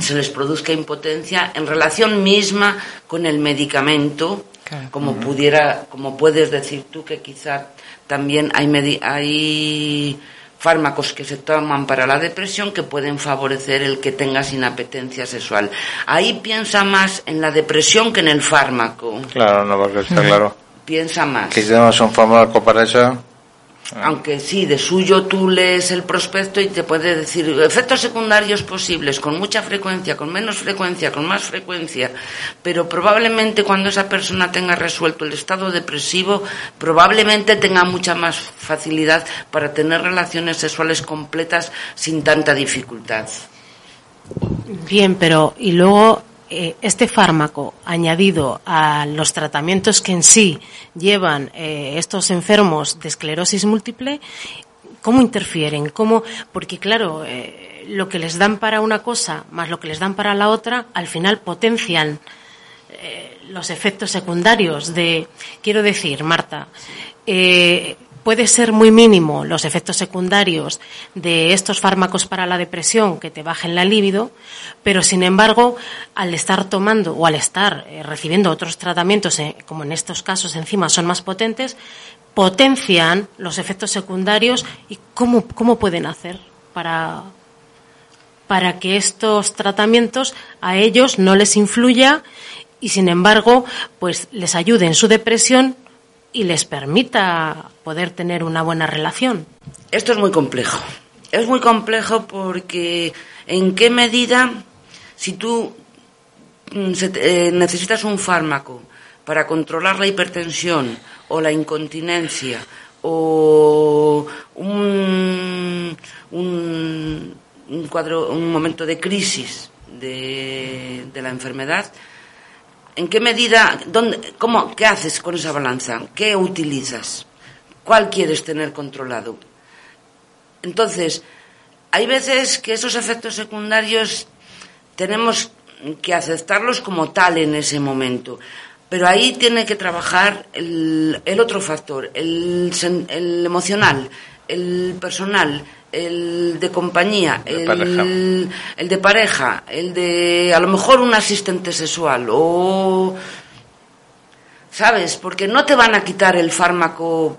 se les produzca impotencia en relación misma con el medicamento, como pudiera, como puedes decir tú que quizá también hay hay fármacos que se toman para la depresión que pueden favorecer el que tengas inapetencia sexual. Ahí piensa más en la depresión que en el fármaco. Claro, no, porque está claro Piensa más. que si tenemos un fármaco para eso, Aunque sí, de suyo tú lees el prospecto y te puede decir efectos secundarios posibles con mucha frecuencia, con menos frecuencia, con más frecuencia, pero probablemente cuando esa persona tenga resuelto el estado depresivo, probablemente tenga mucha más facilidad para tener relaciones sexuales completas sin tanta dificultad. Bien, pero y luego eh, este fármaco añadido a los tratamientos que en sí llevan eh, estos enfermos de esclerosis múltiple, ¿cómo interfieren? ¿Cómo? Porque claro, eh, lo que les dan para una cosa más lo que les dan para la otra, al final potencian los efectos secundarios de, quiero decir, Marta, puede ser muy mínimo los efectos secundarios de estos fármacos para la depresión que te bajen la libido, pero sin embargo, al estar tomando o al estar eh, recibiendo otros tratamientos, eh, como en estos casos encima son más potentes, potencian los efectos secundarios y cómo, cómo pueden hacer para, para que estos tratamientos a ellos no les influya y sin embargo pues les ayude en su depresión y les permita poder tener una buena relación. Esto es muy complejo. Es muy complejo porque en qué medida, si tú mm, eh, necesitas un fármaco para controlar la hipertensión o la incontinencia o un, un, un cuadro, un momento de crisis de, de la enfermedad, ¿En qué medida, dónde, cómo, qué haces con esa balanza? ¿Qué utilizas? ¿Cuál quieres tener controlado? Entonces, hay veces que esos efectos secundarios tenemos que aceptarlos como tal en ese momento. Pero ahí tiene que trabajar el, otro factor, el emocional, el personal, el de compañía, De el, el de pareja, el de a lo mejor un asistente sexual o ¿sabes? Porque no te van a quitar el fármaco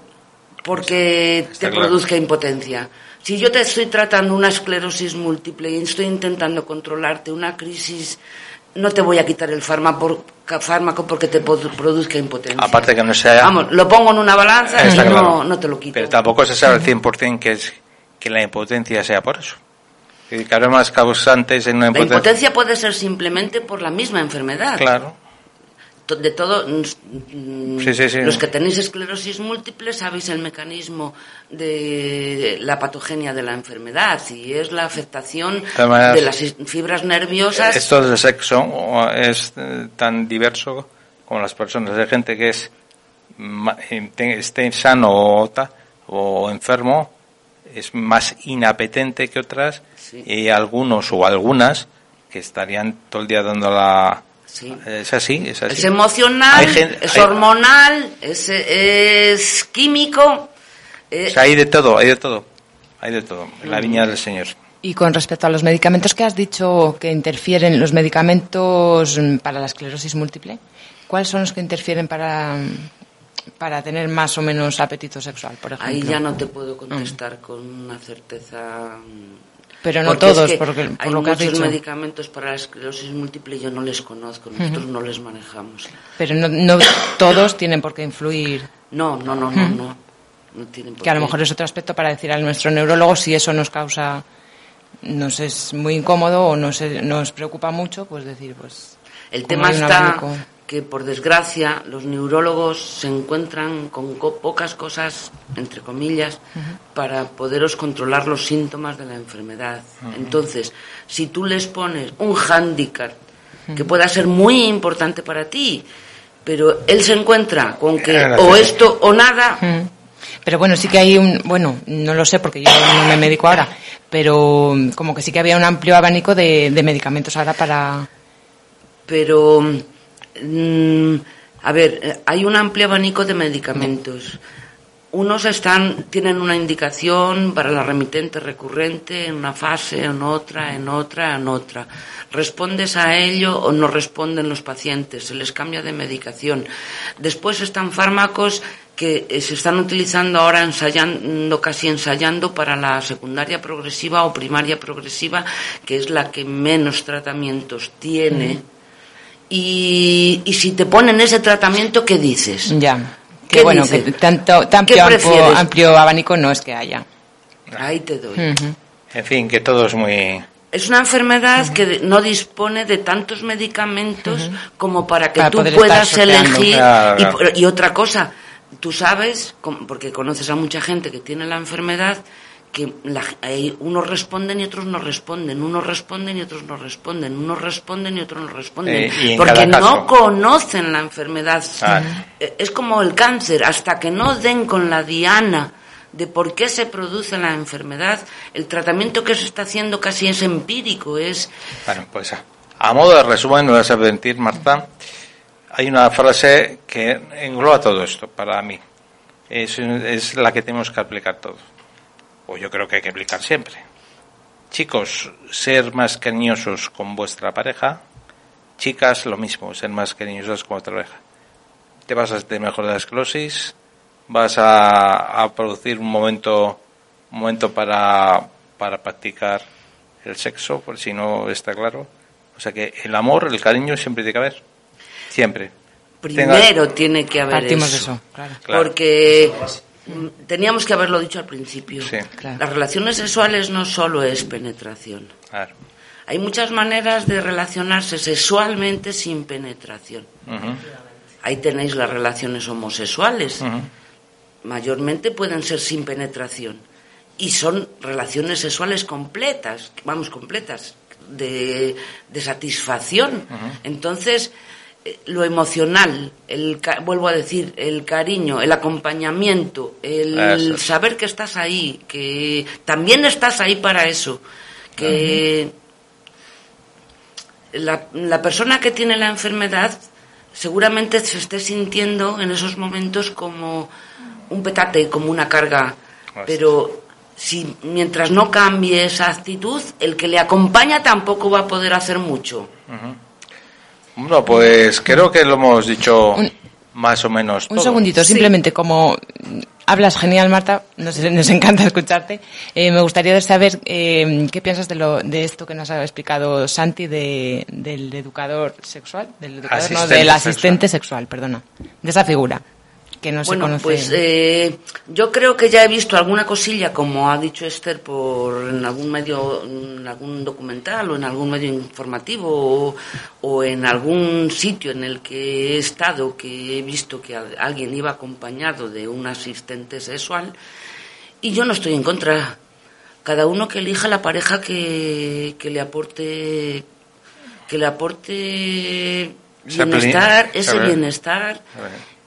porque Está te claro. produzca impotencia. Si yo te estoy tratando una esclerosis múltiple y estoy intentando controlarte una crisis, no te voy a quitar el fármaco, fármaco porque te produzca impotencia. aparte que no sea... Vamos, lo pongo en una balanza y Está no, no te lo quito. Pero tampoco se sabe al 100% que, es, que la impotencia sea por eso. Y que habrá más causantes en una La impotencia. impotencia puede ser simplemente por la misma enfermedad. Claro. De todo, mm, Sí, sí, sí. los que tenéis esclerosis múltiple sabéis el mecanismo de la patogenia de la enfermedad y es la afectación de las fibras nerviosas. Esto del sexo es eh, tan diverso como las personas. Hay gente que es eh, esté sano o, o enfermo, es más inapetente que otras Sí. y algunos o algunas que estarían todo el día dando la... Sí. Es así, es así. Es emocional, es hay- hormonal, es, es químico. eh, O sea, hay de todo, hay de todo. Hay de todo. en La viña del Señor. Y con respecto a los medicamentos que has dicho que interfieren, los medicamentos para la esclerosis múltiple, ¿cuáles son los que interfieren para, para tener más o menos apetito sexual, por ejemplo? ahí ya no te puedo contestar con una certeza. mm, Pero no todos, es porque, por hay lo que has muchos dicho. medicamentos para la esclerosis múltiple yo no les conozco, nosotros no les manejamos. Pero no, no todos tienen por qué influir. No, no, no, no, no. no tienen por Que a lo mejor es otro aspecto para decir a nuestro neurólogo si eso nos causa, nos es muy incómodo o nos, nos preocupa mucho, pues decir, pues. El tema está abanico- que, por desgracia, los neurólogos se encuentran con co- pocas cosas, entre comillas, para poderos controlar los síntomas de la enfermedad. Entonces, si tú les pones un hándicap que pueda ser muy importante para ti, pero él se encuentra con que o esto o nada. Pero bueno, sí que hay un, bueno, no lo sé porque yo no me medico ahora, pero como que sí que había un amplio abanico de, de medicamentos ahora para... pero a ver, eh, hay un amplio abanico de medicamentos. Unos están tienen una indicación para la remitente recurrente en una fase, en otra, en otra, en otra. Respondes a ello o no responden los pacientes, se les cambia de medicación. Después están fármacos que eh, se están utilizando ahora ensayando, casi ensayando para la secundaria progresiva o primaria progresiva, que es la que menos tratamientos tiene. Y, y si te ponen ese tratamiento, ¿qué dices? Ya. ¿Qué Que bueno, dice? que tanto, tan ¿Qué amplio, amplio abanico no es que haya. Ahí te doy. En fin, que todo es muy... Es una enfermedad que no dispone de tantos medicamentos como para que Para tú puedas elegir. Claro, Y, claro. y otra cosa, tú sabes, porque conoces a mucha gente que tiene la enfermedad, que la- unos responden y otros no responden, unos responden y otros no responden, unos responden y otros no responden, Eh, porque no conocen la enfermedad. Ah. Eh, Es como el cáncer, hasta que no den con la diana de por qué se produce la enfermedad, el tratamiento que se está haciendo casi es empírico, es Bueno, pues a, modo de resumen, me vas a mentir, Marta, hay una frase que engloba todo esto para mí. Es, es la que tenemos que aplicar todos. O yo creo que hay que aplicar siempre. Chicos, ser más cariñosos con vuestra pareja. Chicas, lo mismo, ser más cariñosas con vuestra pareja. Te vas a tener mejor de la esclerosis, vas a, a producir un momento, un momento para, para practicar el sexo, por si no está claro. O sea que el amor, el cariño siempre tiene que haber. Siempre. primero tiene que haber Partimos de eso. eso, claro. Claro. Porque teníamos que haberlo dicho al principio. Sí. Claro. Las relaciones sexuales no solo es penetración. Claro. Hay muchas maneras de relacionarse sexualmente sin penetración. Ahí tenéis las relaciones homosexuales. mayormente pueden ser sin penetración y son relaciones sexuales completas, vamos, completas, de, de satisfacción. Entonces, lo emocional, el, vuelvo a decir, el cariño, el acompañamiento, el Eso es. saber que estás ahí, que también estás ahí para eso, que la, la persona que tiene la enfermedad seguramente se esté sintiendo en esos momentos como un petate, como una carga, pero si mientras no cambie esa actitud, el que le acompaña tampoco va a poder hacer mucho. Bueno, pues creo que lo hemos dicho Un- más o menos Un todo. segundito, simplemente como hablas genial, Marta, nos, nos encanta escucharte. eh, me gustaría saber eh, qué piensas de, lo, de esto que nos ha explicado Santi de, del educador sexual, del educador, no, Asistente del asistente sexual, perdona, de esa figura que no se bueno, conoce. pues eh, yo creo que ya he visto alguna cosilla, como ha dicho Esther, por en algún medio, en algún documental o en algún medio informativo o, o en algún sitio en el que he estado que he visto que a- alguien iba acompañado de un asistente sexual y yo no estoy en contra. Cada uno que elija la pareja que, que le aporte que le aporte bienestar, ese a ver. bienestar.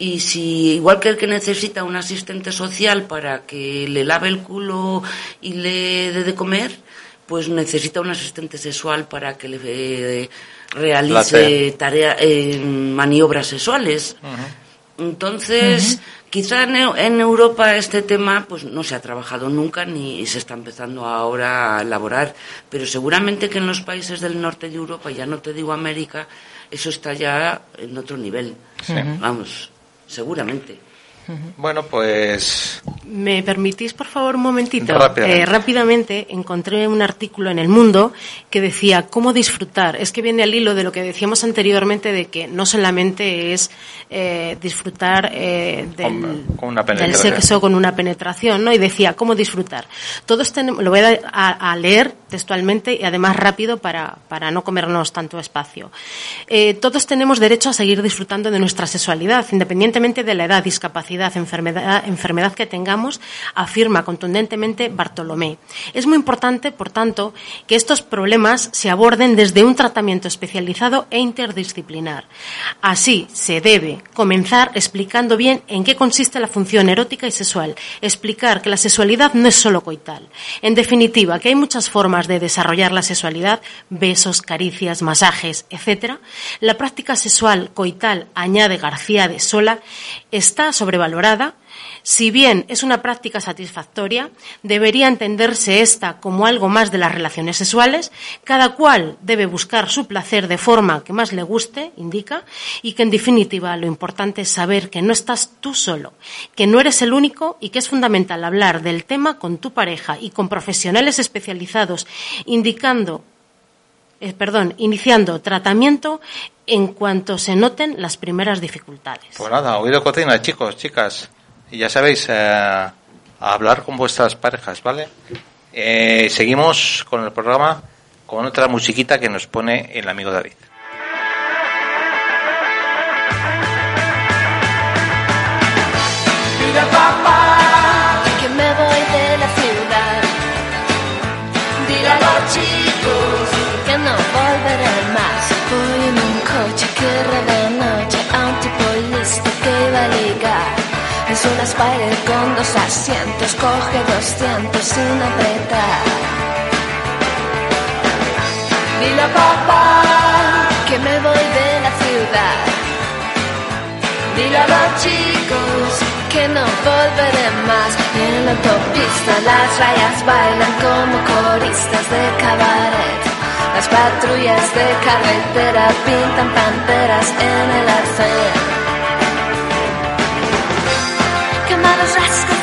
Y si, igual que el que necesita un asistente social para que le lave el culo y le dé de comer, pues necesita un asistente sexual para que le eh, realice tarea, eh, maniobras sexuales. Entonces, quizá en, en Europa este tema pues no se ha trabajado nunca ni se está empezando ahora a elaborar, pero seguramente que en los países del norte de Europa, ya no te digo América, eso está ya en otro nivel. Vamos, seguramente. Bueno, pues ¿Me permitís, por favor, un momentito? Rápidamente. Eh, rápidamente encontré un artículo en El Mundo que decía cómo disfrutar. Es que viene al hilo de lo que decíamos anteriormente de que no solamente es eh, disfrutar eh, del, Con- sexo con una penetración, ¿no? Y decía cómo disfrutar. Todos tenemos, lo voy a- a leer textualmente y además rápido para, para no comernos tanto espacio. Eh, todos tenemos derecho a seguir disfrutando de nuestra sexualidad, independientemente de la edad, discapacidad, enfermedad, enfermedad que tengamos, afirma contundentemente Bartolomé. Es muy importante, por tanto, que estos problemas se aborden desde un tratamiento especializado e interdisciplinar. Así se debe comenzar explicando bien en qué consiste la función erótica y sexual, explicar que la sexualidad no es solo coital. En definitiva, que hay muchas formas de desarrollar la sexualidad, besos, caricias, masajes, etc. La práctica sexual coital, añade García de Sola, está sobrevalorada. Si bien es una práctica satisfactoria, debería entenderse esta como algo más de las relaciones sexuales. Cada cual debe buscar su placer de forma que más le guste, indica, y que en definitiva lo importante es saber que no estás tú solo, que no eres el único y que es fundamental hablar del tema con tu pareja y con profesionales especializados, indicando eh, perdón, iniciando tratamiento en cuanto se noten las primeras dificultades. Pues nada, oído cocina, chicos, chicas. Y ya sabéis, eh, a hablar con vuestras parejas, ¿vale? Eh, seguimos con el programa con otra musiquita que nos pone el amigo David. Es una Spider con dos asientos, coge 200 sin apretar. Dile a papá, Que me voy de la ciudad. dile a los chicos que no volveré más. Y en la autopista las rayas bailan como coristas de cabaret. Las patrullas de carretera pintan panteras en el arcén.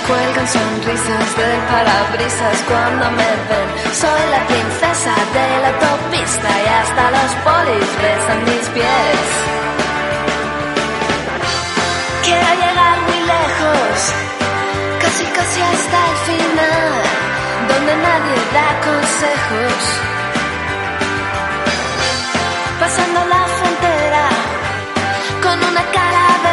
cuelgan sonrisas del parabrisas cuando me ven. Soy la princesa de la autopista y hasta los polis besan mis pies. Quiero llegar muy lejos, casi casi hasta el final, donde nadie da consejos. Pasando la frontera con una calavera tatuada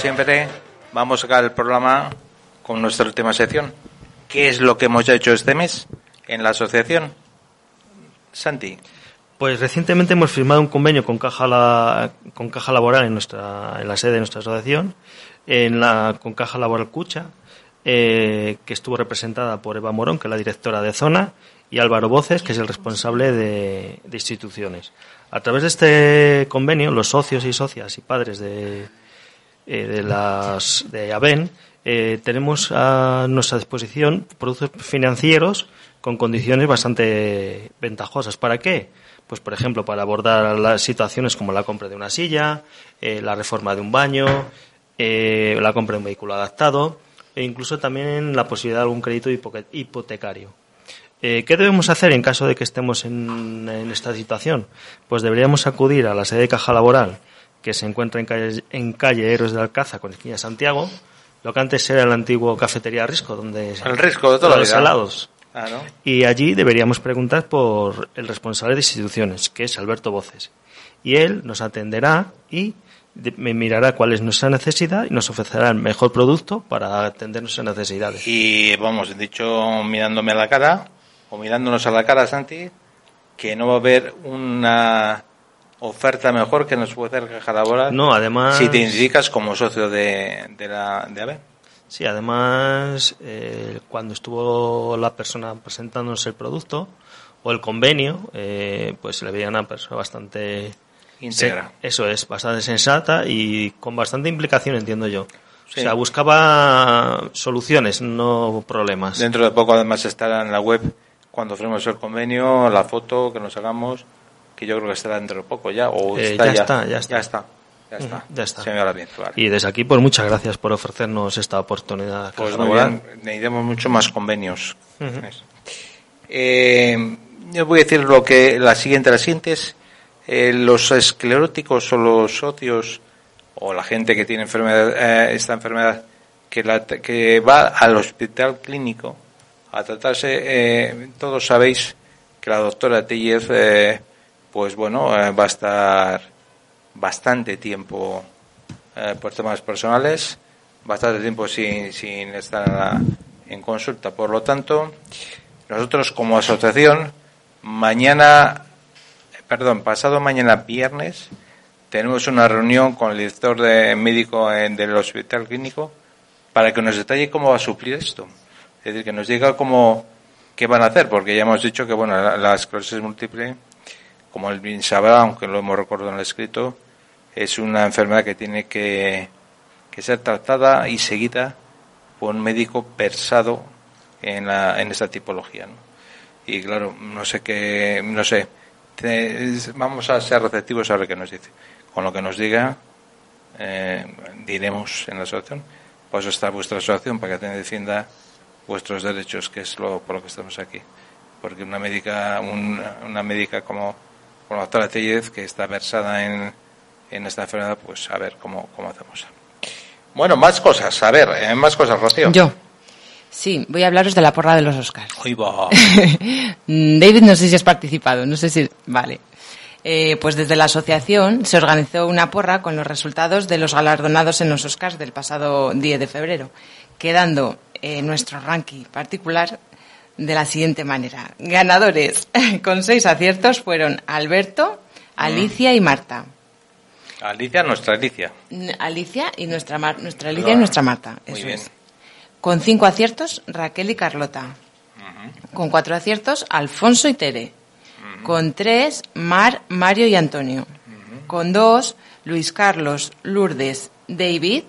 siempre, vamos a sacar el programa con nuestra última sección. ¿Qué es lo que hemos hecho este mes en la asociación? Santi. Pues recientemente hemos firmado un convenio con Caja, Laboral en, nuestra, en la sede de nuestra asociación, en la, con Caja Laboral Cucha, eh, que estuvo representada por Eva Morón, que es la directora de zona, y Álvaro Voces, que es el responsable de instituciones. A través de este convenio, los socios y socias y padres de, eh, de las de ABEN, eh, tenemos a nuestra disposición productos financieros con condiciones bastante ventajosas. ¿Para qué? Pues, por ejemplo, para abordar las situaciones como la compra de una silla, eh, la reforma de un baño, la compra de un vehículo adaptado e incluso también la posibilidad de algún crédito hipotecario. ¿Qué debemos hacer en caso de que estemos en, en esta situación? Pues deberíamos acudir a la sede de Caja Laboral, que se encuentra en calle, en calle Héroes de Alcázar, con esquina Santiago, lo que antes era la antigua cafetería Risco, donde El Risco de toda los vida. helados. Claro. Y allí deberíamos preguntar por el responsable de instituciones, que es Alberto Voces. Y él nos atenderá y me mirará cuál es nuestra necesidad y nos ofrecerá el mejor producto para atender nuestras necesidades. Y vamos, dicho mirándome a la cara, o mirándonos a la cara, Santi, que no va a haber una oferta mejor que nos puede hacer Caja Laboral No, además... si te indicas como socio de, de la de AVE. Sí, además, eh, cuando estuvo la persona presentándonos el producto o el convenio, eh, pues se le veía una persona bastante... Íntegra. se- eso es, bastante sensata y con bastante implicación, entiendo yo. Sí. O sea, buscaba soluciones, no problemas. Dentro de poco además estará en la web cuando firmemos el convenio, la foto que nos hagamos, que yo creo que estará dentro de poco ya, o Eh, está ya ya. está, ya está. Ya está. Ya está. Ujú, ya está. Señora. Y desde aquí, pues muchas gracias por ofrecernos esta oportunidad. Pues Laboral. necesitamos mucho más convenios. Eh, yo voy a decir lo que la siguiente, la siguiente es eh, los escleróticos o los socios o la gente que tiene enfermedad, eh, esta enfermedad que, la, que va al hospital clínico a tratarse. eh, todos sabéis que la doctora Tellez, eh, pues bueno, eh, va a estar bastante tiempo eh, por temas personales, bastante tiempo sin, sin estar en, consulta. Por lo tanto, nosotros como asociación, mañana, perdón, pasado mañana viernes, tenemos una reunión con el director de médico en- del hospital clínico para que nos detalle cómo va a suplir esto. Es decir, que nos diga cómo, qué van a hacer, porque ya hemos dicho que, bueno, la, la esclerosis múltiple, como él bien sabrá, aunque lo hemos recordado en el escrito, es una enfermedad que tiene que, que ser tratada y seguida por un médico versado en, la, en esta tipología. Y claro, no sé qué, no sé, vamos a ser receptivos a ver qué nos dice. Con lo que nos diga, eh, diremos en la asociación, pues está vuestra asociación para que defienda vuestros derechos, que es lo por lo que estamos aquí. Porque una médica, una, una médica como, como la doctora Tellez, que está versada en, en esta enfermedad, pues a ver cómo, cómo hacemos. Bueno, más cosas, a ver, eh, más cosas, Rocío. Yo. Sí, voy a hablaros de la porra de los Oscars. Uy, va. Mm, David, no sé si has participado, no sé si. Vale. Eh, pues desde la asociación se organizó una porra con los resultados de los galardonados en los Oscars del pasado 10 de febrero, quedando eh, nuestro ranking particular de la siguiente manera. Ganadores con seis aciertos fueron Alberto, Alicia y Marta. Alicia, nuestra Alicia. Alicia y nuestra, Mar- nuestra Alicia y nuestra Marta. Muy bien. es. Con cinco aciertos, Raquel y Carlota. Con cuatro aciertos, Alfonso y Tere. Con tres, Mar, Mario y Antonio. Con dos, Luis Carlos, Lourdes, David.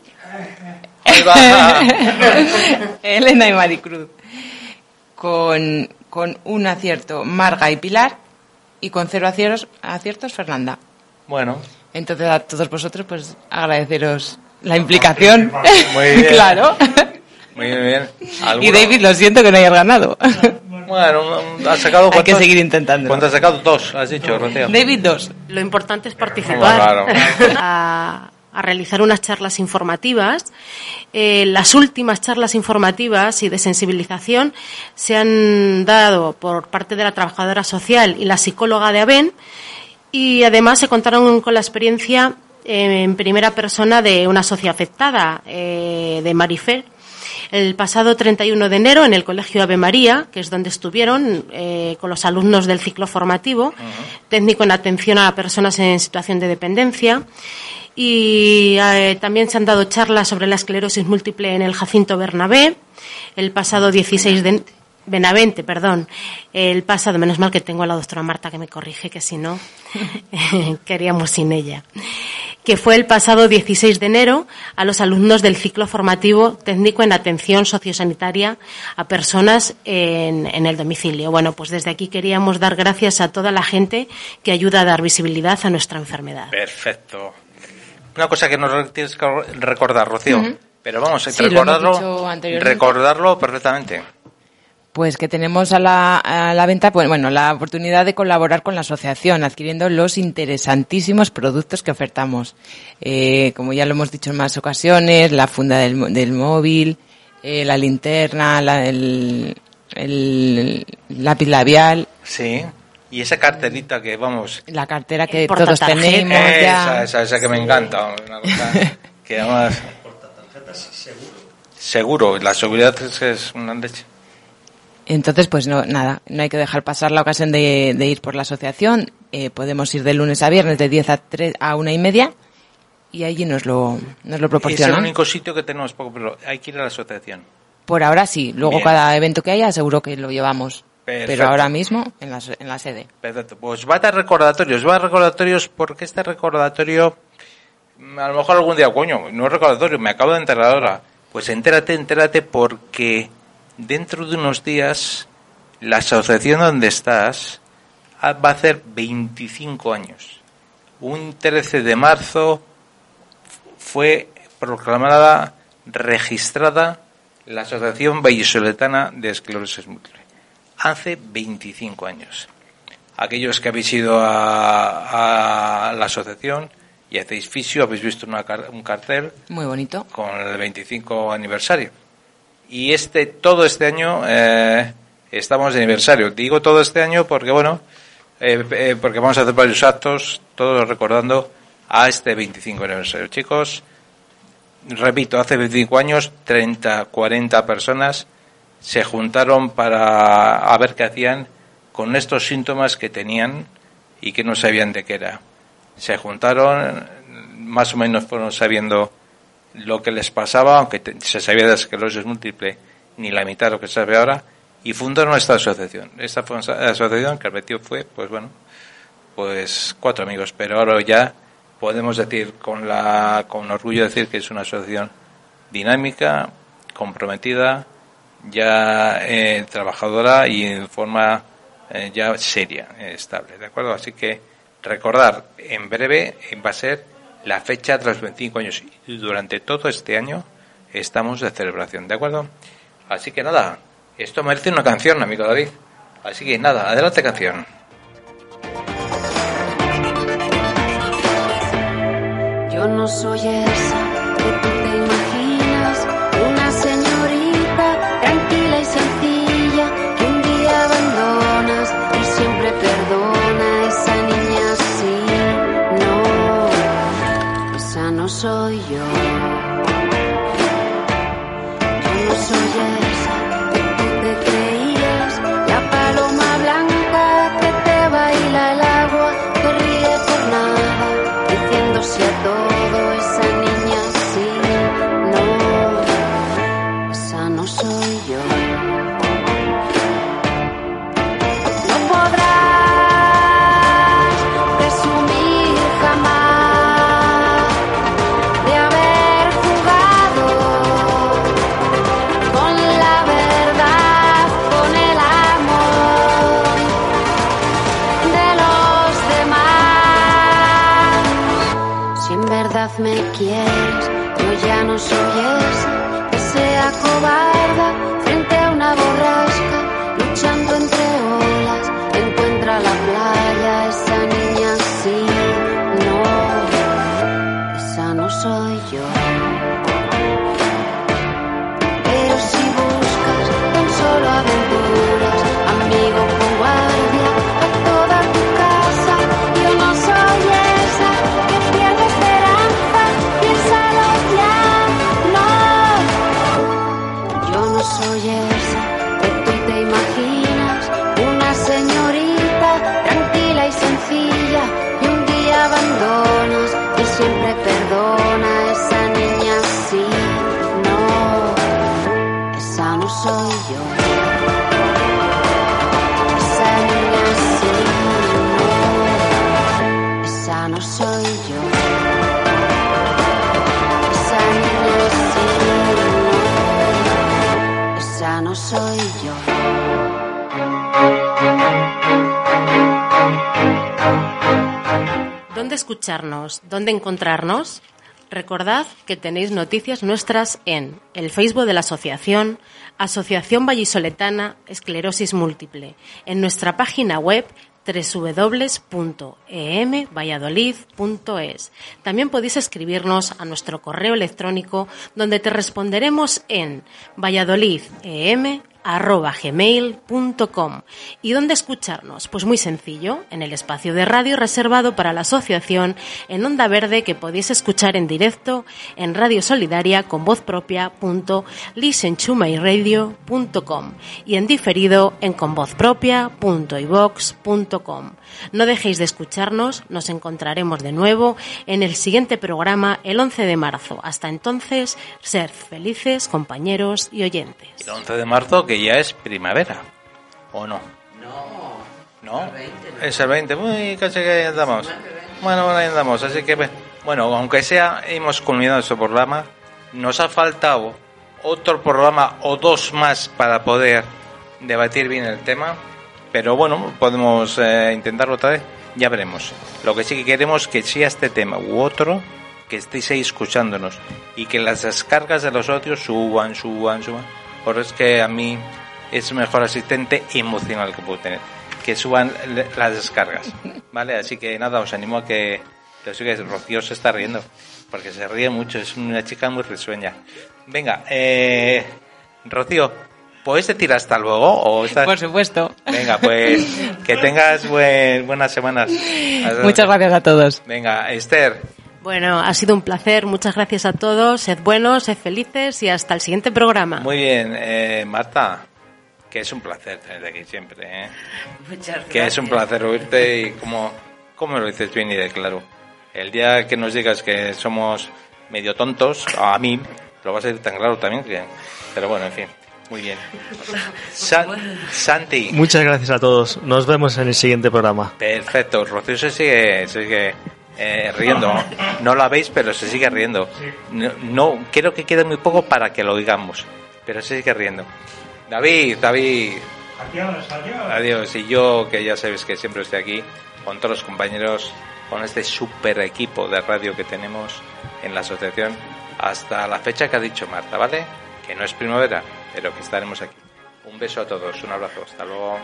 Elena y Maricruz. Con, con un acierto, Marga y Pilar. Y con cero aciertos, aciertos Fernanda. Bueno, Entonces a todos vosotros, pues agradeceros la implicación. Muy bien. claro. muy bien. Y. David, lo siento que no hayas ganado. Bueno, has sacado Hay que cuántos? seguir intentándolo. ¿Cuántos has sacado? Dos, has dicho, Rocío. David, dos. Lo importante es participar Claro. a, a realizar unas charlas informativas. Eh, las últimas charlas informativas y de sensibilización se han dado por parte de la trabajadora social y la psicóloga de ABEN y además se contaron con la experiencia eh, en primera persona de una socia afectada, eh, de Marifer, el pasado 31 de enero en el Colegio Ave María, que es donde estuvieron con los alumnos del ciclo formativo, técnico en atención a personas en situación de dependencia. Y eh, también se han dado charlas sobre la esclerosis múltiple en el Jacinto Bernabé, el pasado 16 de Benavente, perdón, el pasado, menos mal que tengo a la doctora Marta que me corrige, que si no, queríamos sin ella, que fue el pasado 16 de enero a los alumnos del ciclo formativo técnico en atención sociosanitaria a personas en, en el domicilio. Bueno, pues desde aquí queríamos dar gracias a toda la gente que ayuda a dar visibilidad a nuestra enfermedad. Perfecto. Una cosa que nos tienes que recordar, Rocío. Pero vamos, Sí, lo hemos recordarlo, recordarlo perfectamente. Pues que tenemos a la, a la venta, pues, bueno, la oportunidad de colaborar con la asociación, adquiriendo los interesantísimos productos que ofertamos. Eh, como ya lo hemos dicho en más ocasiones, la funda del, del móvil, eh, la linterna, la- el, el lápiz labial, Sí. Y esa cartelita que vamos. la cartera que todos tenemos Esa, ya. esa, esa que me encanta. Una cosa que además. Seguro. La seguridad es, es una leche. Entonces, pues no, nada, no hay que dejar pasar la ocasión de, de ir por la asociación. Eh, podemos ir de lunes a viernes de 10 a, 3, a una y media y allí nos lo, nos lo proporcionan. Es el único sitio que tenemos poco, pero hay que ir a la asociación. Por ahora sí, luego Bien. cada evento que haya seguro que lo llevamos. Perfecto. Pero ahora mismo en la, en la sede. Perfecto. Pues va a dar recordatorios, va a dar recordatorios porque este recordatorio, mm, a lo mejor algún día, coño, no es recordatorio, me acabo de enterar ahora. Pues entérate, entérate porque dentro de unos días la asociación donde estás ah, va a hacer 25 años. Un 13 de marzo fue proclamada, registrada la Asociación Vallisoletana de Esclerosis Múltiple. Hace 25 años. Aquellos que habéis ido a, a la asociación y hacéis fisio, habéis visto una un cartel Muy bonito. con el 25 aniversario. Y este todo este año eh, estamos de aniversario. Digo todo este año porque bueno, eh, eh, porque vamos a hacer varios actos, todos recordando a este 25 aniversario. Chicos, repito, hace 25 años 30, 40 personas se juntaron para a ver qué hacían con estos síntomas que tenían y que no sabían de qué era. Se juntaron, más o menos fueron sabiendo lo que les pasaba, aunque se sabía de esclerosis múltiple ni la mitad de lo que se sabe ahora, y fundaron esta asociación. Esta asociación que el objetivo fue, pues bueno, pues cuatro amigos, pero ahora ya podemos decir con la con orgullo decir que es una asociación dinámica, comprometida, ya eh, trabajadora y en forma eh, ya seria, eh, estable, ¿de acuerdo? Así que recordar, en breve va a ser la fecha los 25 años y durante todo este año estamos de celebración, ¿de acuerdo? Así que nada, esto merece una canción, amigo David. Así que nada, adelante canción. Yo no soy esa soy yo. Yo escucharnos? ¿Dónde encontrarnos? Recordad que tenéis noticias nuestras en el Facebook de la Asociación, Asociación Vallisoletana Esclerosis Múltiple, en nuestra página web www.emvalladolid.es. También podéis escribirnos a nuestro correo electrónico donde te responderemos en valladolidem arroba gmail.com. ¿Y dónde escucharnos? Pues muy sencillo, en el espacio de radio reservado para la asociación en Onda Verde que podéis escuchar en directo en Radio Solidaria con voz propia y en diferido en convozpropia.ivox.com. No dejéis de escucharnos, nos encontraremos de nuevo en el siguiente programa el 11 de marzo. Hasta entonces, sed felices, compañeros y oyentes. El 11 de marzo que ya es primavera, ¿o no? No. ¿No? Es el 20, muy casi que andamos. Bueno, bueno, ahí andamos, así que, bueno, aunque sea, hemos culminado este programa, nos ha faltado otro programa o dos más para poder debatir bien el tema pero bueno, podemos eh, intentarlo otra vez, ya veremos. Lo que sí que queremos que sea este tema u otro, que estéis ahí escuchándonos y que las descargas de los otros suban, suban, suban. Porque es que a mí es mejor asistente emocional que puedo tener. Que suban las descargas. ¿Vale? Así que nada, os animo a que lo sigáis. Rocío se está riendo. Porque se ríe mucho. Es una chica muy risueña. Venga, eh, Rocío, ¿Puedes decir hasta luego? O Por supuesto. Venga, pues que tengas buenas semanas. Muchas gracias a todos. Venga, Esther. Bueno, ha sido un placer. Muchas gracias a todos. Sed buenos, sed felices y hasta el siguiente programa. Muy bien, eh, Marta. Que es un placer tenerte aquí siempre. ¿eh? Muchas gracias. Que es un placer oírte y como, como lo dices bien y de claro. El día que nos digas que somos medio tontos, a mí, lo vas a decir tan claro también. Que, pero bueno, en fin. Muy bien. Santi. Muchas gracias a todos. Nos vemos en el siguiente programa. Perfecto. Rocío se sigue, sigue eh, riendo. No la veis, pero se sigue riendo. No, no, quiero que quede muy poco para que lo oigamos, pero se sigue riendo. David, David. Adiós, adiós. Adiós. Y yo, que ya sabes que siempre estoy aquí, con todos los compañeros, con este super equipo de radio que tenemos en la asociación, hasta la fecha que ha dicho Marta, ¿vale? Que no es primavera, pero que estaremos aquí. Un beso a todos, un abrazo, hasta luego.